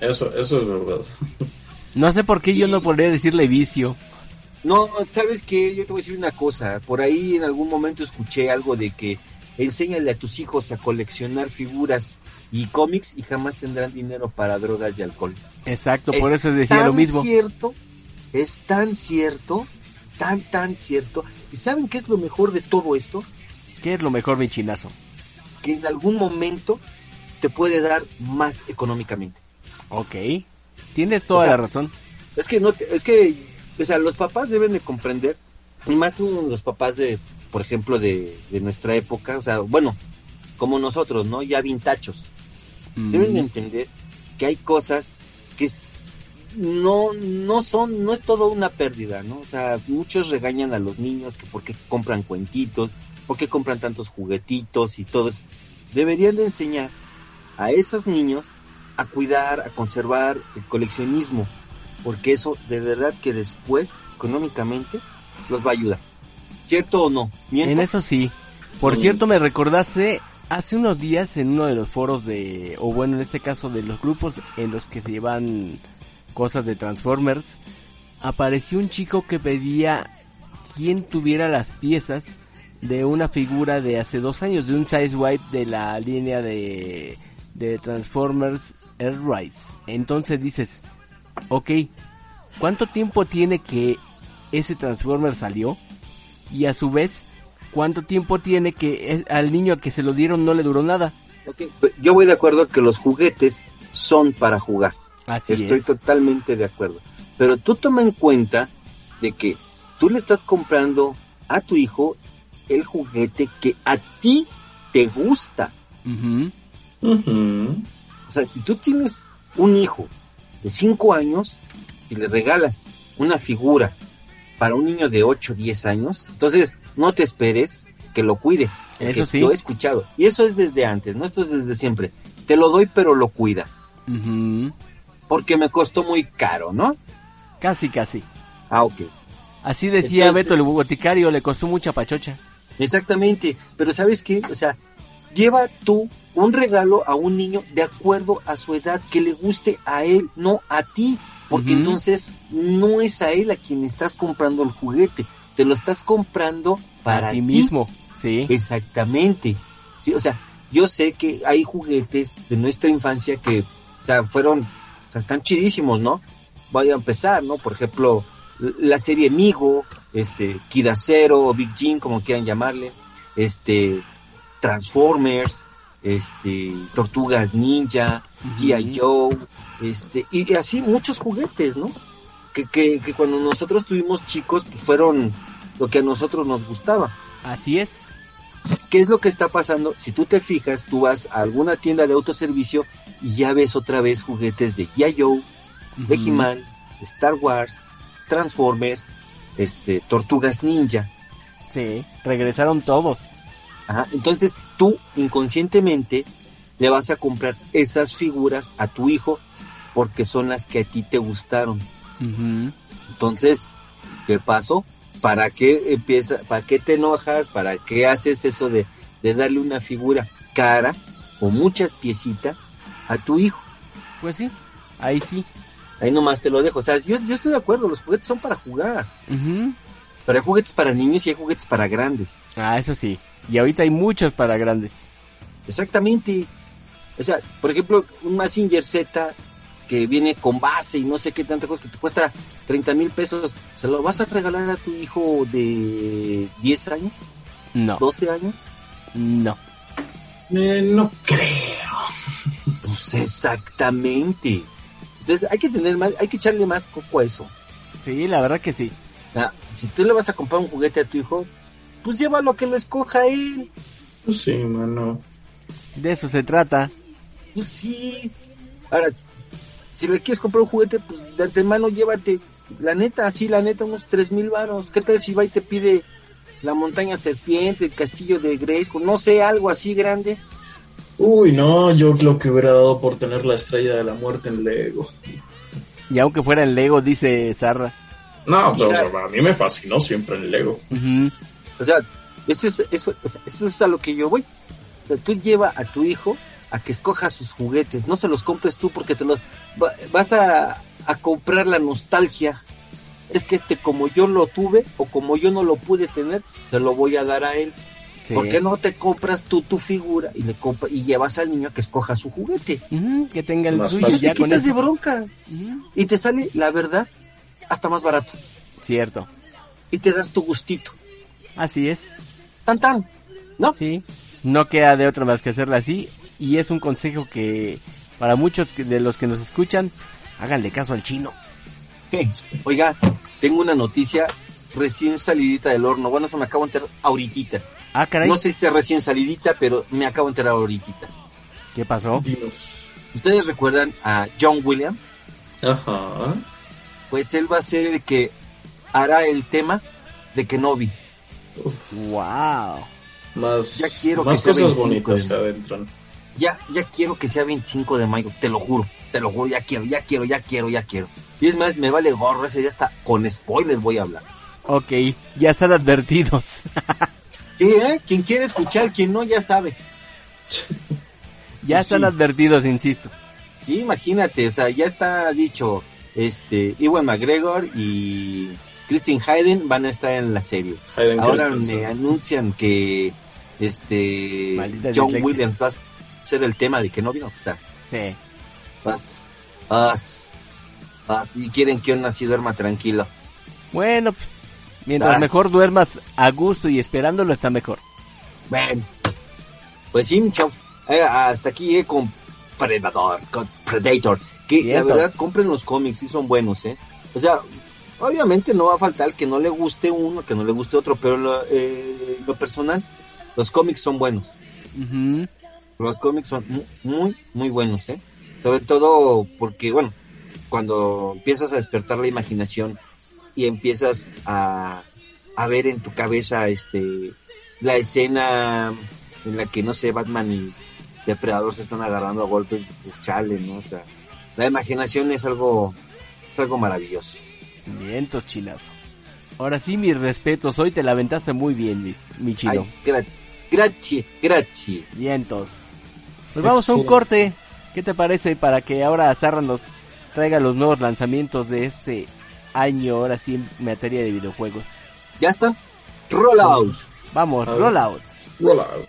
Eso, eso es verdad. No sé por qué yo no podría decirle vicio. No, sabes que yo te voy a decir una cosa. Por ahí en algún momento escuché algo de que enséñale a tus hijos a coleccionar figuras y cómics y jamás tendrán dinero para drogas y alcohol. Exacto, por Es eso decía lo mismo. cierto, es tan cierto, tan, tan cierto. ¿Y saben qué es lo mejor de todo esto? ¿Qué es lo mejor, mi chinazo? Que en algún momento te puede dar más económicamente. Ok. Tienes toda O sea, la razón. Es que no, es que, o sea, los papás deben de comprender, y más los papás de, por ejemplo, de, de nuestra época, o sea, bueno, como nosotros, ¿no? Ya vintachos. Deben de Mm, entender que hay cosas que no, no son, no es todo una pérdida, ¿no? O sea, muchos regañan a los niños que por qué compran cuentitos, por qué compran tantos juguetitos y todo eso. Deberían de enseñar a esos niños a cuidar, a conservar el coleccionismo, porque eso de verdad que después, económicamente, los va a ayudar. ¿Cierto o no? ¿Miento? En eso sí. Por Mm. cierto, me recordaste hace unos días en uno de los foros de, o bueno, en este caso de los grupos en los que se llevan cosas de Transformers, apareció un chico que pedía quien tuviera las piezas de una figura de hace dos años, de un size wipe de la línea de, de Transformers Earthrise. Entonces dices, ok, ¿cuánto tiempo tiene que ese Transformer salió? Y a su vez, ¿cuánto tiempo tiene que es- al niño que se lo dieron no le duró nada? Ok, pues, Yo voy de acuerdo que los juguetes son para jugar. Así Estoy es. totalmente de acuerdo. Pero tú toma en cuenta de que tú le estás comprando a tu hijo el juguete que a ti te gusta. Ujú. Ujú. O sea, si tú tienes un hijo de 5 años y le regalas una figura para un niño de 8 o 10 años, entonces no te esperes que lo cuide. Eso sí. Yo he escuchado. Y eso es desde antes, ¿no? Esto es desde siempre. Te lo doy, pero lo cuidas. Porque me costó muy caro, ¿no? Casi, casi. Ah, ok. Así decía Entonces- Beto el boticario, le costó mucha pachocha. Exactamente. Pero ¿sabes qué? O sea, lleva tú un regalo a un niño de acuerdo a su edad, que le guste a él, no a ti. Porque entonces no es a él a quien estás comprando el juguete. Te lo estás comprando para a ti mismo. Sí. Exactamente. Sí, o sea, yo sé que hay juguetes de nuestra infancia que, o sea, fueron, o sea, están chidísimos, ¿no? Voy a empezar, ¿no? Por ejemplo, la serie Migo, este, Kidacero o Big Jim, como quieran llamarle, este, Transformers, este, Tortugas Ninja, G.I. Joe, este, y así muchos juguetes, ¿no? Que, que, que cuando nosotros tuvimos chicos, pues fueron lo que a nosotros nos gustaba. Así es. ¿Qué es lo que está pasando? Si tú te fijas, tú vas a alguna tienda de autoservicio y ya ves otra vez juguetes de G.I. Joe, de Ujú. He-Man, Star Wars, Transformers, este, Tortugas Ninja. Sí. Regresaron todos. Ajá, Entonces tú inconscientemente le vas a comprar esas figuras a tu hijo porque son las que a ti te gustaron. Entonces, ¿qué pasó? ¿Para qué empieza, para qué te enojas? ¿Para qué haces eso de, de darle una figura cara o muchas piecitas a tu hijo? Pues sí. Ahí sí. Ahí nomás te lo dejo. O sea, yo, yo estoy de acuerdo, los juguetes son para jugar. Ujú. Pero hay juguetes para niños y hay juguetes para grandes. Ah, eso sí. Y ahorita hay muchos para grandes. Exactamente. O sea, por ejemplo, un Massinger Z que viene con base y no sé qué tanta cosa que te cuesta 30 mil pesos, ¿se lo vas a regalar a tu hijo de 10 años, No. 12 años? No. Eh, no creo. Pues exactamente. Entonces hay que tener más, hay que echarle más coco a eso. Sí, la verdad que sí. Ah, si tú le vas a comprar un juguete a tu hijo, pues llévalo a que lo escoja él. Pues sí, mano. De eso se trata. Pues sí. Ahora, si le quieres comprar un juguete, pues de antemano llévate, la neta, así la neta, unos tres mil varos. ¿Qué tal si va y te pide la montaña serpiente, el castillo de Grayskull, no sé, algo así grande? Uy, no, yo lo que hubiera dado por tener la estrella de la muerte en Lego. Y aunque fuera en Lego, dice Zarra. No, pues, o sea, a mí me fascinó siempre el Lego. Ujú. O sea, eso es, eso, o sea, eso es a lo que yo voy. O sea, tú lleva a tu hijo a que escoja sus juguetes, no se los compres tú porque te los va- vas a, a comprar la nostalgia. Es que este como yo lo tuve o como yo no lo pude tener, se lo voy a dar a él. Sí. ¿Por qué no te compras tú tu figura y le compra, y llevas al niño a que escoja su juguete? Que tenga el Más suyo ya te quitas de bronca y te sale, la verdad, hasta más barato. Cierto. Y te das tu gustito. Así es. Tan tan. ¿No? Sí. No queda de otra más que hacerla así. Y es un consejo que para muchos que- de los que nos escuchan, háganle caso al chino. Oiga, tengo una noticia recién salidita del horno. Bueno, eso me acabo de enterar ahorita. Ah, caray. No sé si es recién salidita, pero me acabo de enterar ahorita. ¿Qué pasó? Dinos. ¿Ustedes recuerdan a John Williams? Ajá. Pues él va a ser el que hará el tema de Kenobi. Wow. Más, Ya quiero más que cosas 25 bonitas de- adentran. Ya, ya quiero que sea 25 de mayo, te lo juro, te lo juro, ya quiero, ya quiero, ya quiero, ya quiero. Y es más, me vale gorro, ese ya está, con spoilers voy a hablar. Ok, ya están advertidos. Sí, ¿eh? Quien quiere escuchar, quien no, ya sabe. ya Pues están sí. advertidos, insisto. Sí, imagínate, o sea, ya está dicho, este, Ewan McGregor y Christine Hayden van a estar en la serie. Hayden Ahora Christensen. me anuncian que, este, Maldita John dislexia. Williams va a ser el tema de que no vino, o sea, Sí. vas, vas, vas, y quieren que uno así duerma tranquilo. Bueno, pues, mientras mejor duermas a gusto y esperándolo está mejor. Bueno, pues sí, chao. Eh, hasta aquí llegué con Predator, con Predator. Que la verdad compren los cómics, sí son buenos, ¿eh? O sea, obviamente no va a faltar el que no le guste uno, que no le guste otro, pero lo, eh, lo personal, los cómics son buenos. Los cómics son mu- muy, muy buenos, ¿eh? Sobre todo porque, bueno, cuando empiezas a despertar la imaginación y empiezas a, a ver en tu cabeza este la escena en la que, no sé, Batman y Depredador se están agarrando a golpes, chale, ¿no? O sea, la imaginación es algo, es algo maravilloso. Vientos, chilazo. Ahora sí, mis respetos. Hoy te la aventaste muy bien, mi, mi chino. Gracias, gracias. Vientos. Pues vamos a un corte. ¿Qué te parece para que ahora Zarra nos traiga los nuevos lanzamientos de este año, ahora sí, en materia de videojuegos? ¿Ya está? Roll out. Vamos, A ver.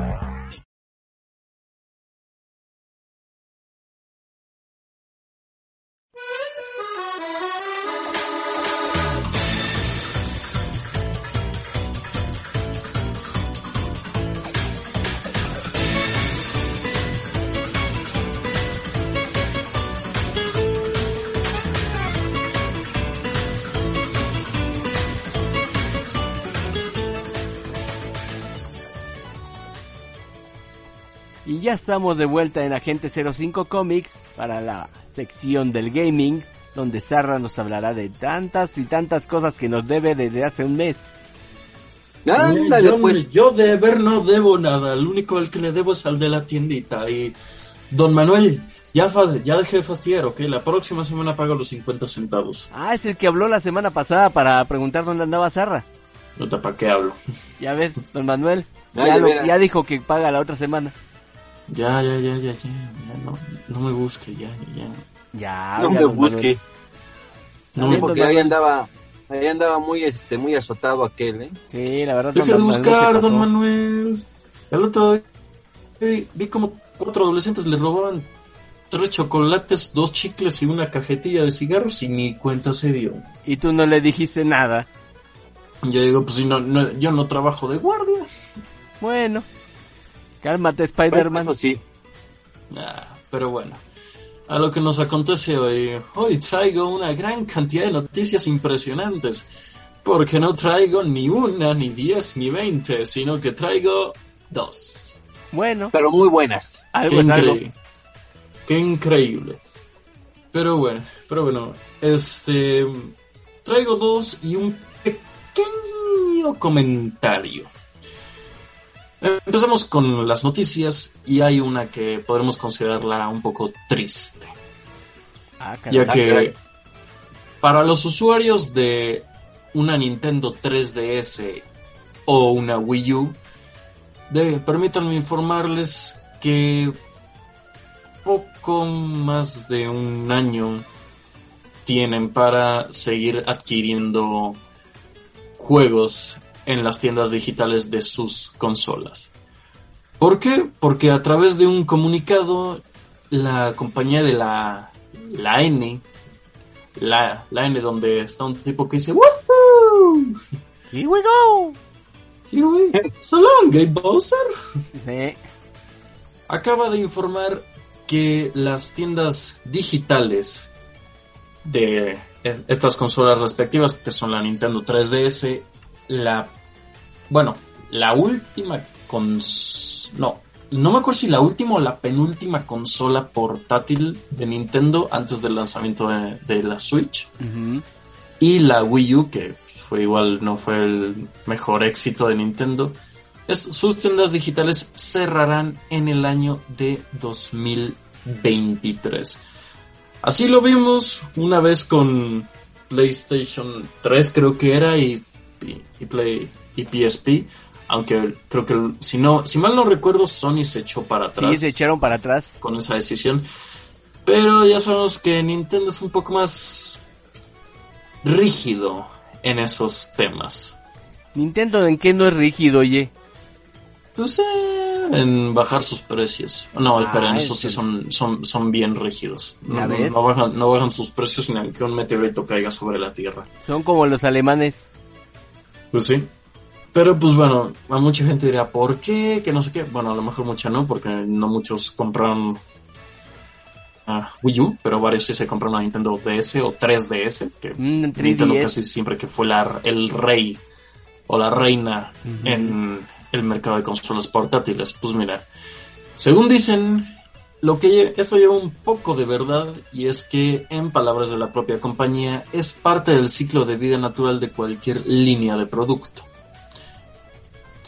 Ya estamos de vuelta en Agente 05 Comics para la sección del gaming, donde Zarra nos hablará de tantas y tantas cosas que nos debe desde hace un mes. Ándale, yo, pues. yo de ver no debo nada. El único al que le debo es al de la tiendita. Y don Manuel, ya, ya dejé de fastidiar, ¿ok? La próxima semana pago los 50 centavos. Ah, es el que habló la semana pasada para preguntar dónde andaba Zarra. No te pa' qué hablo. Ya ves, don Manuel, Ay, ya, lo- ya dijo que paga la otra semana. Ya, ya, ya, ya, ya. ya no, no me busque, ya, ya. Ya, no me busque. No me porque ahí andaba, ahí andaba muy, este, muy azotado aquel, ¿eh? Sí, la verdad. Deje de buscar, don Manuel. El otro vi, vi como cuatro adolescentes le robaban tres chocolates, dos chicles y una cajetilla de cigarros y ni cuenta se dio. Y tú no le dijiste nada. Yo digo, pues si no, no- yo no trabajo de guardia. Bueno. Cálmate, Spider-Man. Eso sí. Ah, pero bueno, a lo que nos acontece hoy. Hoy traigo una gran cantidad de noticias impresionantes. Porque no traigo ni una, ni diez, ni veinte, sino que traigo dos. Bueno, Pero muy buenas. algo Qué es algo. increíble. Qué increíble. Pero bueno, pero bueno, este traigo dos y un pequeño comentario. Empezamos con las noticias y hay una que podremos considerarla un poco triste, Ah, ya que para los usuarios de una Nintendo 3DS o una Wii U, de- permítanme informarles que poco más de un año tienen para seguir adquiriendo juegos en las tiendas digitales de sus consolas. ¿Por qué? Porque a través de un comunicado la compañía de la, la N, la, la N donde está un tipo que dice ¡Woohoo! Here we go. Here we- So long, Game Bowser. Sí. acaba de informar que las tiendas digitales de estas consolas respectivas, que son la Nintendo 3DS, la... Bueno, la última cons... No, no me acuerdo si la última o la penúltima consola portátil de Nintendo antes del lanzamiento de, de la Switch. Y la Wii U, que fue igual, no fue el mejor éxito de Nintendo. Es- sus tiendas digitales cerrarán en el año de 2023. Así lo vimos una vez con PlayStation 3 creo que era y, y, y Play y PSP. Aunque creo que si no, si mal no recuerdo, Sony se echó para atrás Sí, se echaron para atrás. con esa decisión. Pero ya sabemos que Nintendo es un poco más rígido en esos temas. Nintendo, ¿en qué no es rígido, oye? Pues eh, en bajar sus precios. No, Ah, esperen, eso sí son, son, son bien rígidos. ¿Ya No, no bajan, no bajan sus precios ni aunque un meteorito caiga sobre la Tierra. Son como los alemanes. Pues sí. Pero pues bueno, a mucha gente dirá, ¿por qué? Que no sé qué. Bueno, a lo mejor mucha no, porque no muchos compraron ah, Wii U, pero varios sí se compraron una Nintendo DS o 3DS, que Mm, Nintendo 3DS. casi siempre que fue la, el rey o la reina en el mercado de consolas portátiles. Pues mira, según dicen, lo que esto lleva un poco de verdad y es que, en palabras de la propia compañía, es parte del ciclo de vida natural de cualquier línea de producto.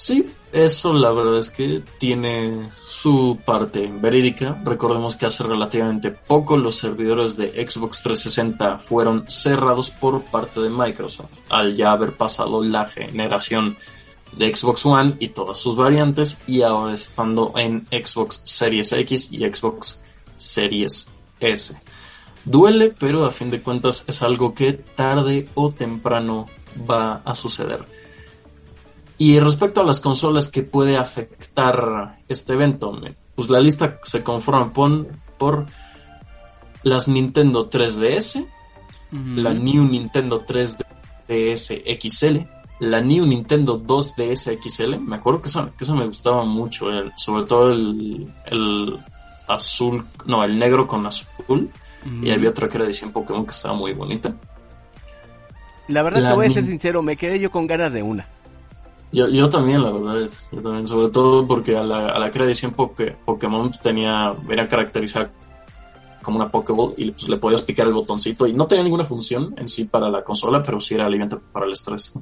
Sí, eso la verdad es que tiene su parte verídica. Recordemos que hace relativamente poco los servidores de Xbox 360 fueron cerrados por parte de Microsoft, al ya haber pasado la generación de Xbox One y todas sus variantes y ahora estando en Xbox Series X y Xbox Series S. Duele, pero a fin de cuentas es algo que tarde o temprano va a suceder. Y respecto a las consolas que puede afectar este evento, pues la lista se conforma pon- por las Nintendo 3DS, la New Nintendo 3DS XL, la New Nintendo 2DS XL. Me acuerdo que eso, que eso me gustaba mucho, el- sobre todo el, el azul, no, el negro con azul. Y había otra que era edición Pokémon que estaba muy bonita. La verdad La te voy a ser sincero, me quedé yo con ganas de una. Yo, yo también, la verdad, yo también, sobre todo porque a la, a la era Poké- Pokémon tenía, era caracterizada como una Pokéball y pues, le podías picar el botoncito y no tenía ninguna función en sí para la consola, pero sí era alimento para el estrés.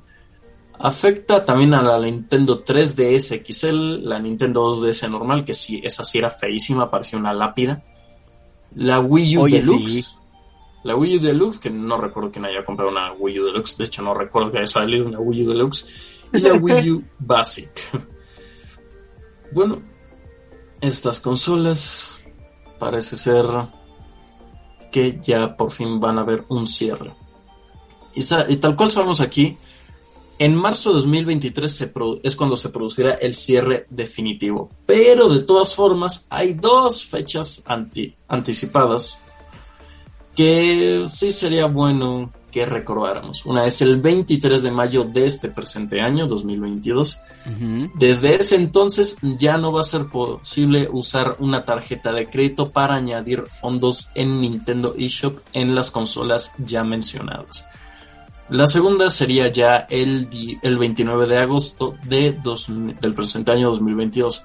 Afecta también a la Nintendo 3DS XL, la Nintendo 2DS normal, que sí, esa sí era feísima, parecía una lápida. La Wii U Oye, Deluxe. sí. La Wii U Deluxe, que no recuerdo quién haya comprado una Wii U Deluxe, de hecho no recuerdo que haya salido una Wii U Deluxe. Y la Wii U Basic. Bueno, estas consolas parece ser que ya por fin van a ver un cierre. Y, tal cual sabemos aquí, en marzo de 2023 se es cuando se producirá el cierre definitivo. Pero de todas formas, hay dos fechas anticipadas que sí sería bueno que recordáramos. Una es el 23 de mayo de este presente año, 2022. Desde ese entonces ya no va a ser posible usar una tarjeta de crédito para añadir fondos en Nintendo eShop en las consolas ya mencionadas. La segunda sería ya el, el 29 de agosto de del presente año 2022.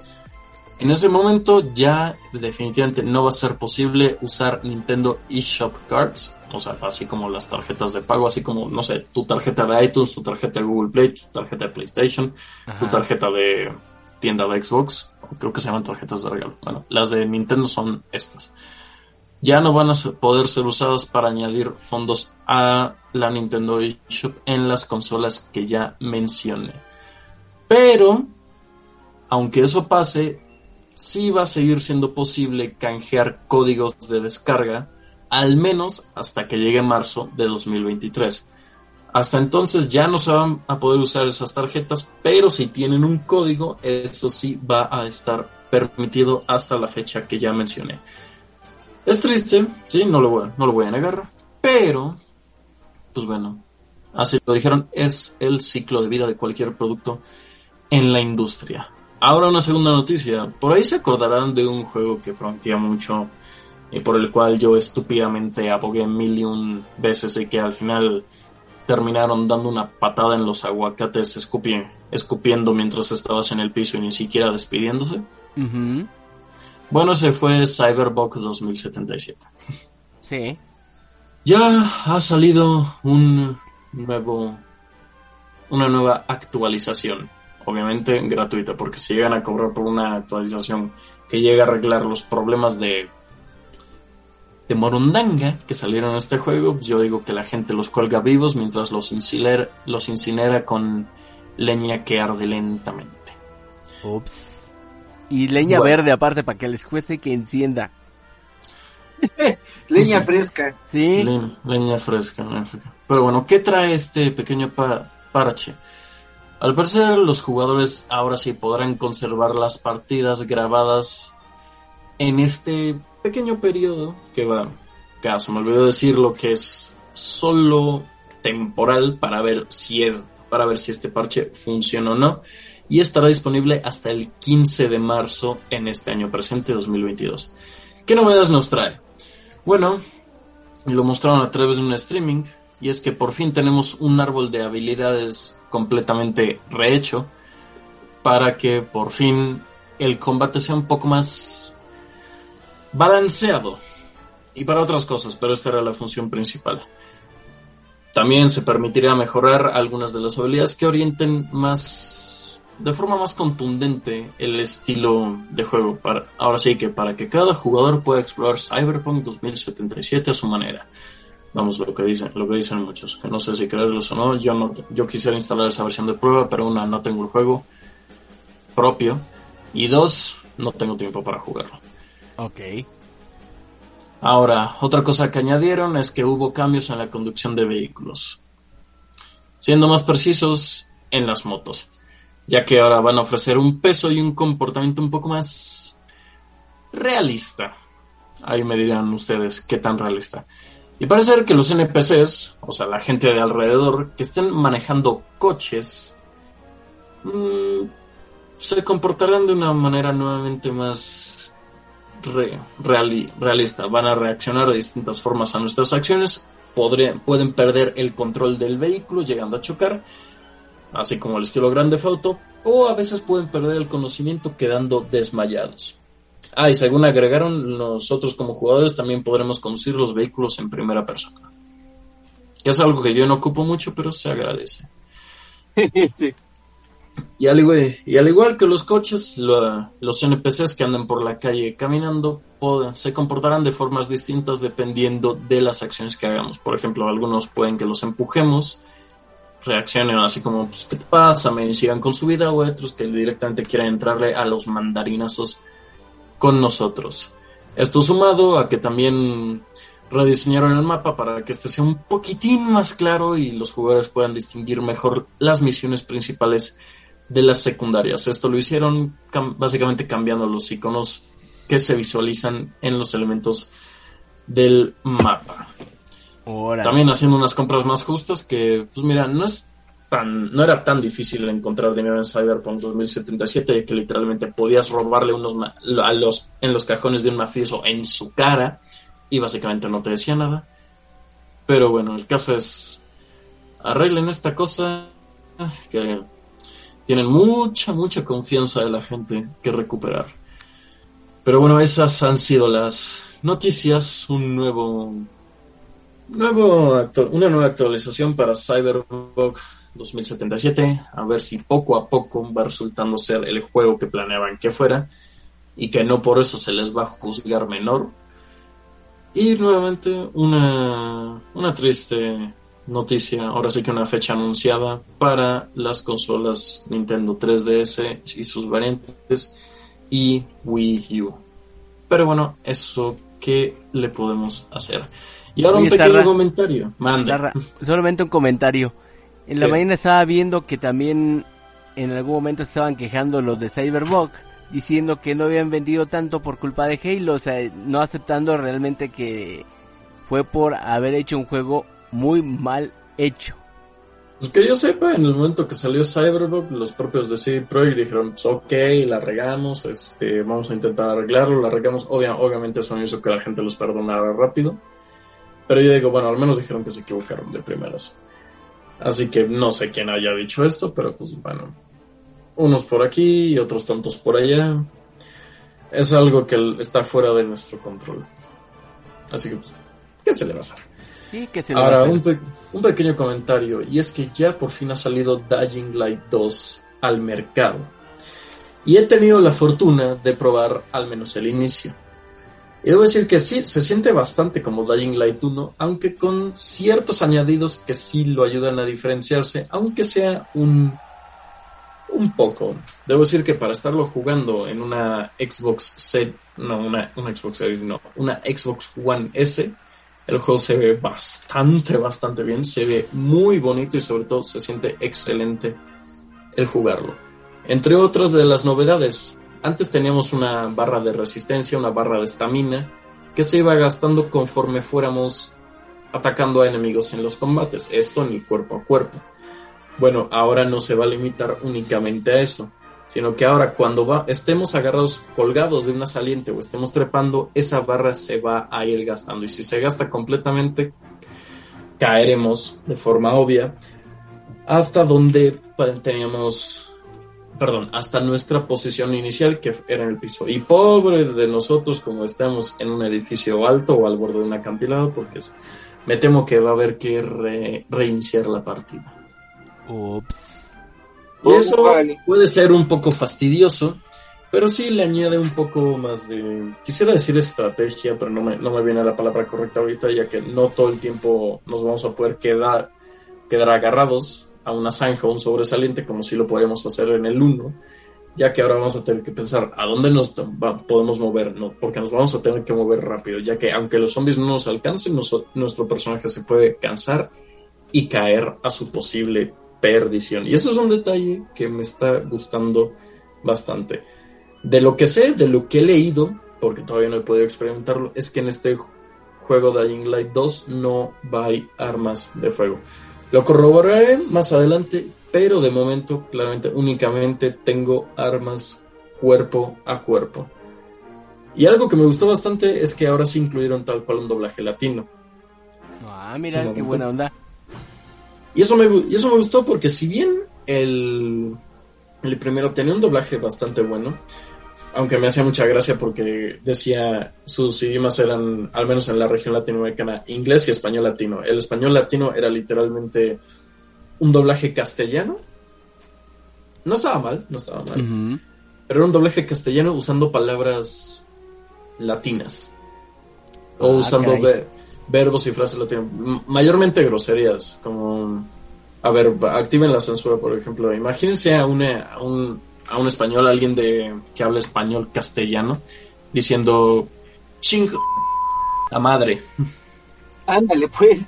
En ese momento ya definitivamente no va a ser posible usar Nintendo eShop Cards, o sea, así como las tarjetas de pago, así como, no sé, tu tarjeta de iTunes, tu tarjeta de Google Play, tu tarjeta de PlayStation, tu tarjeta de tienda de Xbox, creo que se llaman tarjetas de regalo. Bueno, las de Nintendo son estas. Ya no van a poder ser usadas para añadir fondos a la Nintendo eShop en las consolas que ya mencioné. Pero, aunque eso pase, sí va a seguir siendo posible canjear códigos de descarga, al menos hasta que llegue marzo de 2023. Hasta entonces ya no se van a poder usar esas tarjetas, pero si tienen un código, eso sí va a estar permitido hasta la fecha que ya mencioné. Es triste, sí, no lo voy, no lo voy a negar, pero, pues bueno, así lo dijeron, es el ciclo de vida de cualquier producto en la industria. Ahora una segunda noticia. Por ahí se acordarán de un juego que prometía mucho y por el cual yo estúpidamente abogué mil y un veces y que al final terminaron dando una patada en los aguacates escupiendo mientras estabas en el piso y ni siquiera despidiéndose. Bueno, ese fue Cyberbug 2077. Sí. Ya ha salido un nuevo una nueva actualización obviamente gratuita, porque si llegan a cobrar por una actualización que llega a arreglar los problemas de de Morundanga que salieron en este juego, pues yo digo que la gente los cuelga vivos mientras los incinera, los incinera con leña que arde lentamente. Ups. Y leña verde aparte para que les cueste que encienda. leña fresca. Sí. leña fresca. Pero bueno, ¿qué trae este pequeño parche? Al parecer, los jugadores ahora sí podrán conservar las partidas grabadas en este pequeño periodo que va, caso me olvidó decir lo que es solo temporal para ver si es, para ver si este parche funciona o no y estará disponible hasta el 15 de marzo en este año presente 2022. ¿Qué novedades nos trae? Bueno, lo mostraron a través de un streaming y es que por fin tenemos un árbol de habilidades completamente rehecho para que por fin el combate sea un poco más balanceado y para otras cosas, pero esta era la función principal. También se permitiría mejorar algunas de las habilidades que orienten más de forma más contundente el estilo de juego. Para, ahora sí que para que cada jugador pueda explorar Cyberpunk 2077 a su manera. Vamos, lo que dicen, lo que dicen muchos, que no sé si creerlos o no. Yo no, yo quisiera instalar esa versión de prueba, pero una, no tengo el juego propio. Y dos, no tengo tiempo para jugarlo. Ok. Ahora, otra cosa que añadieron es que hubo cambios en la conducción de vehículos. Siendo más precisos, en las motos. Ya que ahora van a ofrecer un peso y un comportamiento un poco más realista. Ahí me dirán ustedes qué tan realista. Y parece ser que los NPCs, o sea, la gente de alrededor, que estén manejando coches, mm, se comportarán de una manera nuevamente más realista. Van a reaccionar de distintas formas a nuestras acciones, pueden perder el control del vehículo llegando a chocar, así como el estilo Grande Auto, o a veces pueden perder el conocimiento quedando desmayados. Ah, y según agregaron, nosotros como jugadores también podremos conducir los vehículos en primera persona. Que es algo que yo no ocupo mucho, pero se agradece. Y, al igual, que los coches, los NPCs que andan por la calle caminando se comportarán de formas distintas dependiendo de las acciones que hagamos. Por ejemplo, algunos pueden que los empujemos, reaccionen así como, pues, ¿qué te pasa? Me sigan con su vida, o otros que directamente quieran entrarle a los mandarinazos con nosotros. Esto sumado a que también rediseñaron el mapa para que este sea un poquitín más claro y los jugadores puedan distinguir mejor las misiones principales de las secundarias. Esto lo hicieron básicamente cambiando los iconos que se visualizan en los elementos del mapa. También haciendo unas compras más justas que, pues mira, no es tan, no era tan difícil encontrar dinero en Cyberpunk 2077 que literalmente podías robarle unos a los en los cajones de un mafioso en su cara y básicamente no te decía nada. Pero bueno, el caso es arreglen esta cosa que tienen mucha, mucha confianza de la gente que recuperar. Pero bueno, esas han sido las noticias, un nuevo, nuevo una nueva actualización para Cyberpunk 2077, a ver si poco a poco va resultando ser el juego que planeaban que fuera y que no por eso se les va a juzgar menor. Y nuevamente una, una triste noticia, ahora sí que una fecha anunciada para las consolas Nintendo 3DS y sus variantes y Wii U. Pero bueno, eso que le podemos hacer. Y ahora un pequeño comentario. Manda. solamente un comentario. En la mañana estaba viendo que también en algún momento estaban quejando los de Cyberbug diciendo que no habían vendido tanto por culpa de Halo, o sea, no aceptando realmente que fue por haber hecho un juego muy mal hecho. Pues que yo sepa, en el momento que salió Cyberbug, los propios de CD Projekt dijeron, pues, ok, la regamos, este, vamos a intentar arreglarlo, la regamos. obviamente eso hizo que la gente los perdonara rápido. Pero yo digo, bueno, al menos dijeron que se equivocaron de primeras. Así que no sé quién haya dicho esto, pero pues bueno, unos por aquí y otros tantos por allá. Es algo que está fuera de nuestro control. Así que, pues, ¿qué se le va a hacer? Ahora, Un, un, pequeño comentario, y es que ya por fin ha salido Dying Light 2 al mercado. Y he tenido la fortuna de probar al menos el inicio. Y debo decir que sí, se siente bastante como Dying Light 1, aunque con ciertos añadidos que sí lo ayudan a diferenciarse, aunque sea un, un poco. Debo decir que para estarlo jugando en una Xbox no, una, una Xbox Series, no, una Xbox One S, el juego se ve bastante, bastante bien, se ve muy bonito y sobre todo se siente excelente el jugarlo. Entre otras de las novedades, antes teníamos una barra de resistencia, una barra de estamina, que se iba gastando conforme fuéramos atacando a enemigos en los combates, esto en cuerpo a cuerpo. Bueno, ahora no se va a limitar únicamente a eso sino que ahora cuando estemos agarrados colgados de una saliente o estemos trepando, esa barra se va a ir gastando y si se gasta completamente, caeremos de forma obvia hasta donde teníamos, perdón, hasta nuestra posición inicial que era en el piso. Y pobre de nosotros como estamos en un edificio alto o al borde de un acantilado, porque me temo que va a haber que reiniciar la partida. Ups. Y eso puede ser un poco fastidioso, pero sí le añade un poco más de, quisiera decir estrategia, pero no me, no me viene la palabra correcta ahorita, ya que no todo el tiempo nos vamos a poder quedar, quedar agarrados a una zanja o un sobresaliente como si lo podíamos hacer en el 1, ya que ahora vamos a tener que pensar a dónde nos podemos mover, no, porque nos vamos a tener que mover rápido, ya que aunque los zombies no nos alcancen, nuestro personaje se puede cansar y caer a su posible perdición. Y eso es un detalle que me está gustando bastante. De lo que sé, de lo que he leído, porque todavía no he podido experimentarlo, es que en este juego Dying Light 2 no a armas de fuego. Lo corroboraré más adelante, pero de momento, claramente, únicamente tengo armas cuerpo a cuerpo. Y algo que me gustó bastante es que ahora sí incluyeron tal cual un doblaje latino. Ah, mira, qué buena onda. Y eso me, y eso me gustó porque si bien el, el primero tenía un doblaje bastante bueno, aunque me hacía mucha gracia porque decía sus idiomas eran, al menos en la región latinoamericana, inglés y español latino. El español latino era literalmente un doblaje castellano. No estaba mal, no estaba mal. Pero era un doblaje castellano usando palabras latinas. O ah, usando verbos y frases latinas, mayormente groserías, como, a ver, activen la censura, por ejemplo, imagínense a, una, a, un, a un español, alguien de que habla español castellano, diciendo, ching, la madre. Ándale, pues.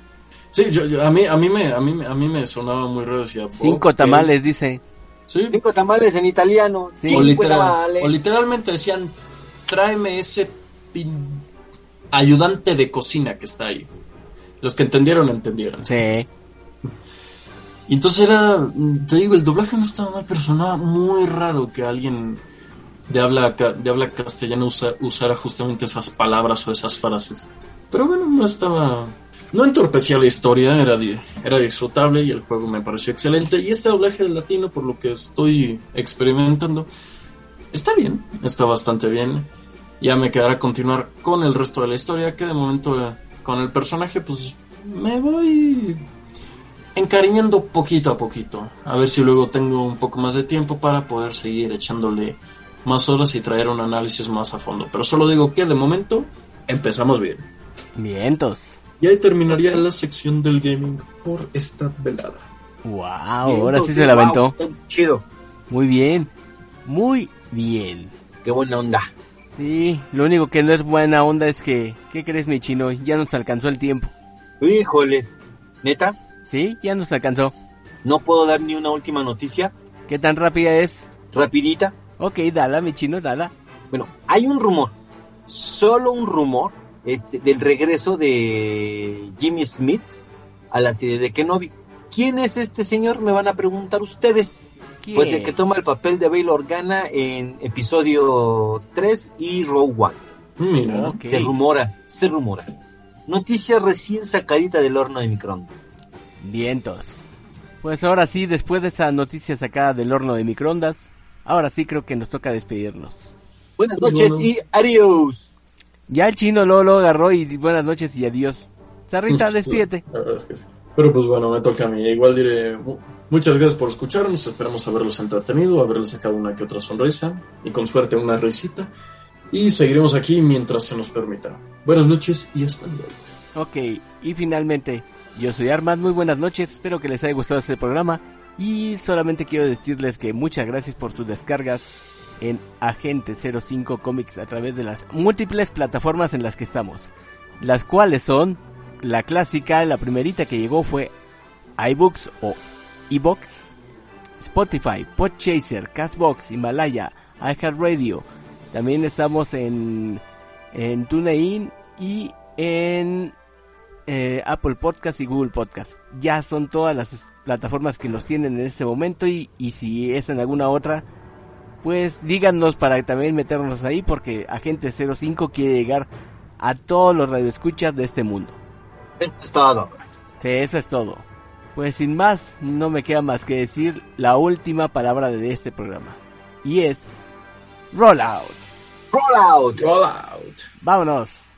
Sí, yo, yo- a mí, a mí me, a mí, me- a mí me sonaba muy raro decía. Cinco tamales, dice. Sí. Cinco tamales en italiano. Sí. Cinco O, literal- tamales. o literalmente decían, tráeme ese pin- ayudante de cocina que está ahí. Los que entendieron, entendieron. Sí. Y entonces era, te digo, el doblaje no estaba mal, pero sonaba muy raro que alguien de habla, de habla castellana usa- usara justamente esas palabras o esas frases. Pero bueno, no estaba... No entorpecía la historia, era, era disfrutable y el juego me pareció excelente. Y este doblaje de latino, por lo que estoy experimentando, está bien, está bastante bien. Ya me quedará continuar con el resto de la historia, que de momento eh, con el personaje, pues me voy encariñando poquito a poquito. A ver si luego tengo un poco más de tiempo para poder seguir echándole más horas y traer un análisis más a fondo. Pero solo digo que de momento empezamos bien. Vientos. Y ahí terminaría la sección del gaming por esta velada. Wow, ahora sí se la aventó. wow, chido. Muy bien. Muy bien. Qué buena onda. Sí, lo único que no es buena onda es que, ¿qué crees mi chino? Ya nos alcanzó el tiempo. Híjole. Neta, ¿Sí? Ya nos alcanzó. no puedo dar ni una última noticia. ¿Qué tan rápida es? Rapidita. Ok, dala mi chino, dala. Bueno, hay un rumor. Solo un rumor. Este, del regreso de Jimmy Smith a la serie de Kenobi. ¿Quién es este señor? Me van a preguntar ustedes. ¿Quién? Pues el que toma el papel de Bail Organa en episodio 3 y Rogue One. Mira. Se rumora, se rumora. Noticia recién sacadita del horno de microondas. Vientos. Pues ahora sí, después de esa noticia sacada del horno de microondas, ahora sí creo que nos toca despedirnos. Buenas noches bueno. y adiós. Ya el chino lo, lo agarró y buenas noches y adiós. Sarrita, Sí, despídete. la verdad es que sí. Pero pues bueno, me toca a mí. Igual diré mu- muchas gracias por escucharnos. Esperamos haberlos entretenido, haberles sacado una que otra sonrisa y con suerte una risita. Y seguiremos aquí mientras se nos permita. Buenas noches y hasta luego. Ok, y finalmente, yo soy Armand, muy buenas noches, espero que les haya gustado este programa y solamente quiero decirles que muchas gracias por sus descargas en Agente 05 Comics a través de las múltiples plataformas en las que estamos, las cuales son la clásica, la primerita que llegó fue iBooks o iBox, Spotify, Podchaser, Castbox, Himalaya, iHeartRadio. También estamos en, en TuneIn y en eh, Apple Podcast y Google Podcast. Ya son todas las plataformas que nos tienen en este momento y, y si es en alguna otra, pues díganos para también meternos ahí porque Agente 05 quiere llegar a todos los radioescuchas de este mundo. Eso es todo. Sí, eso es todo. Pues sin más, no me queda más que decir la última palabra de este programa. Y es... Roll out. Roll out. Roll out. Vámonos.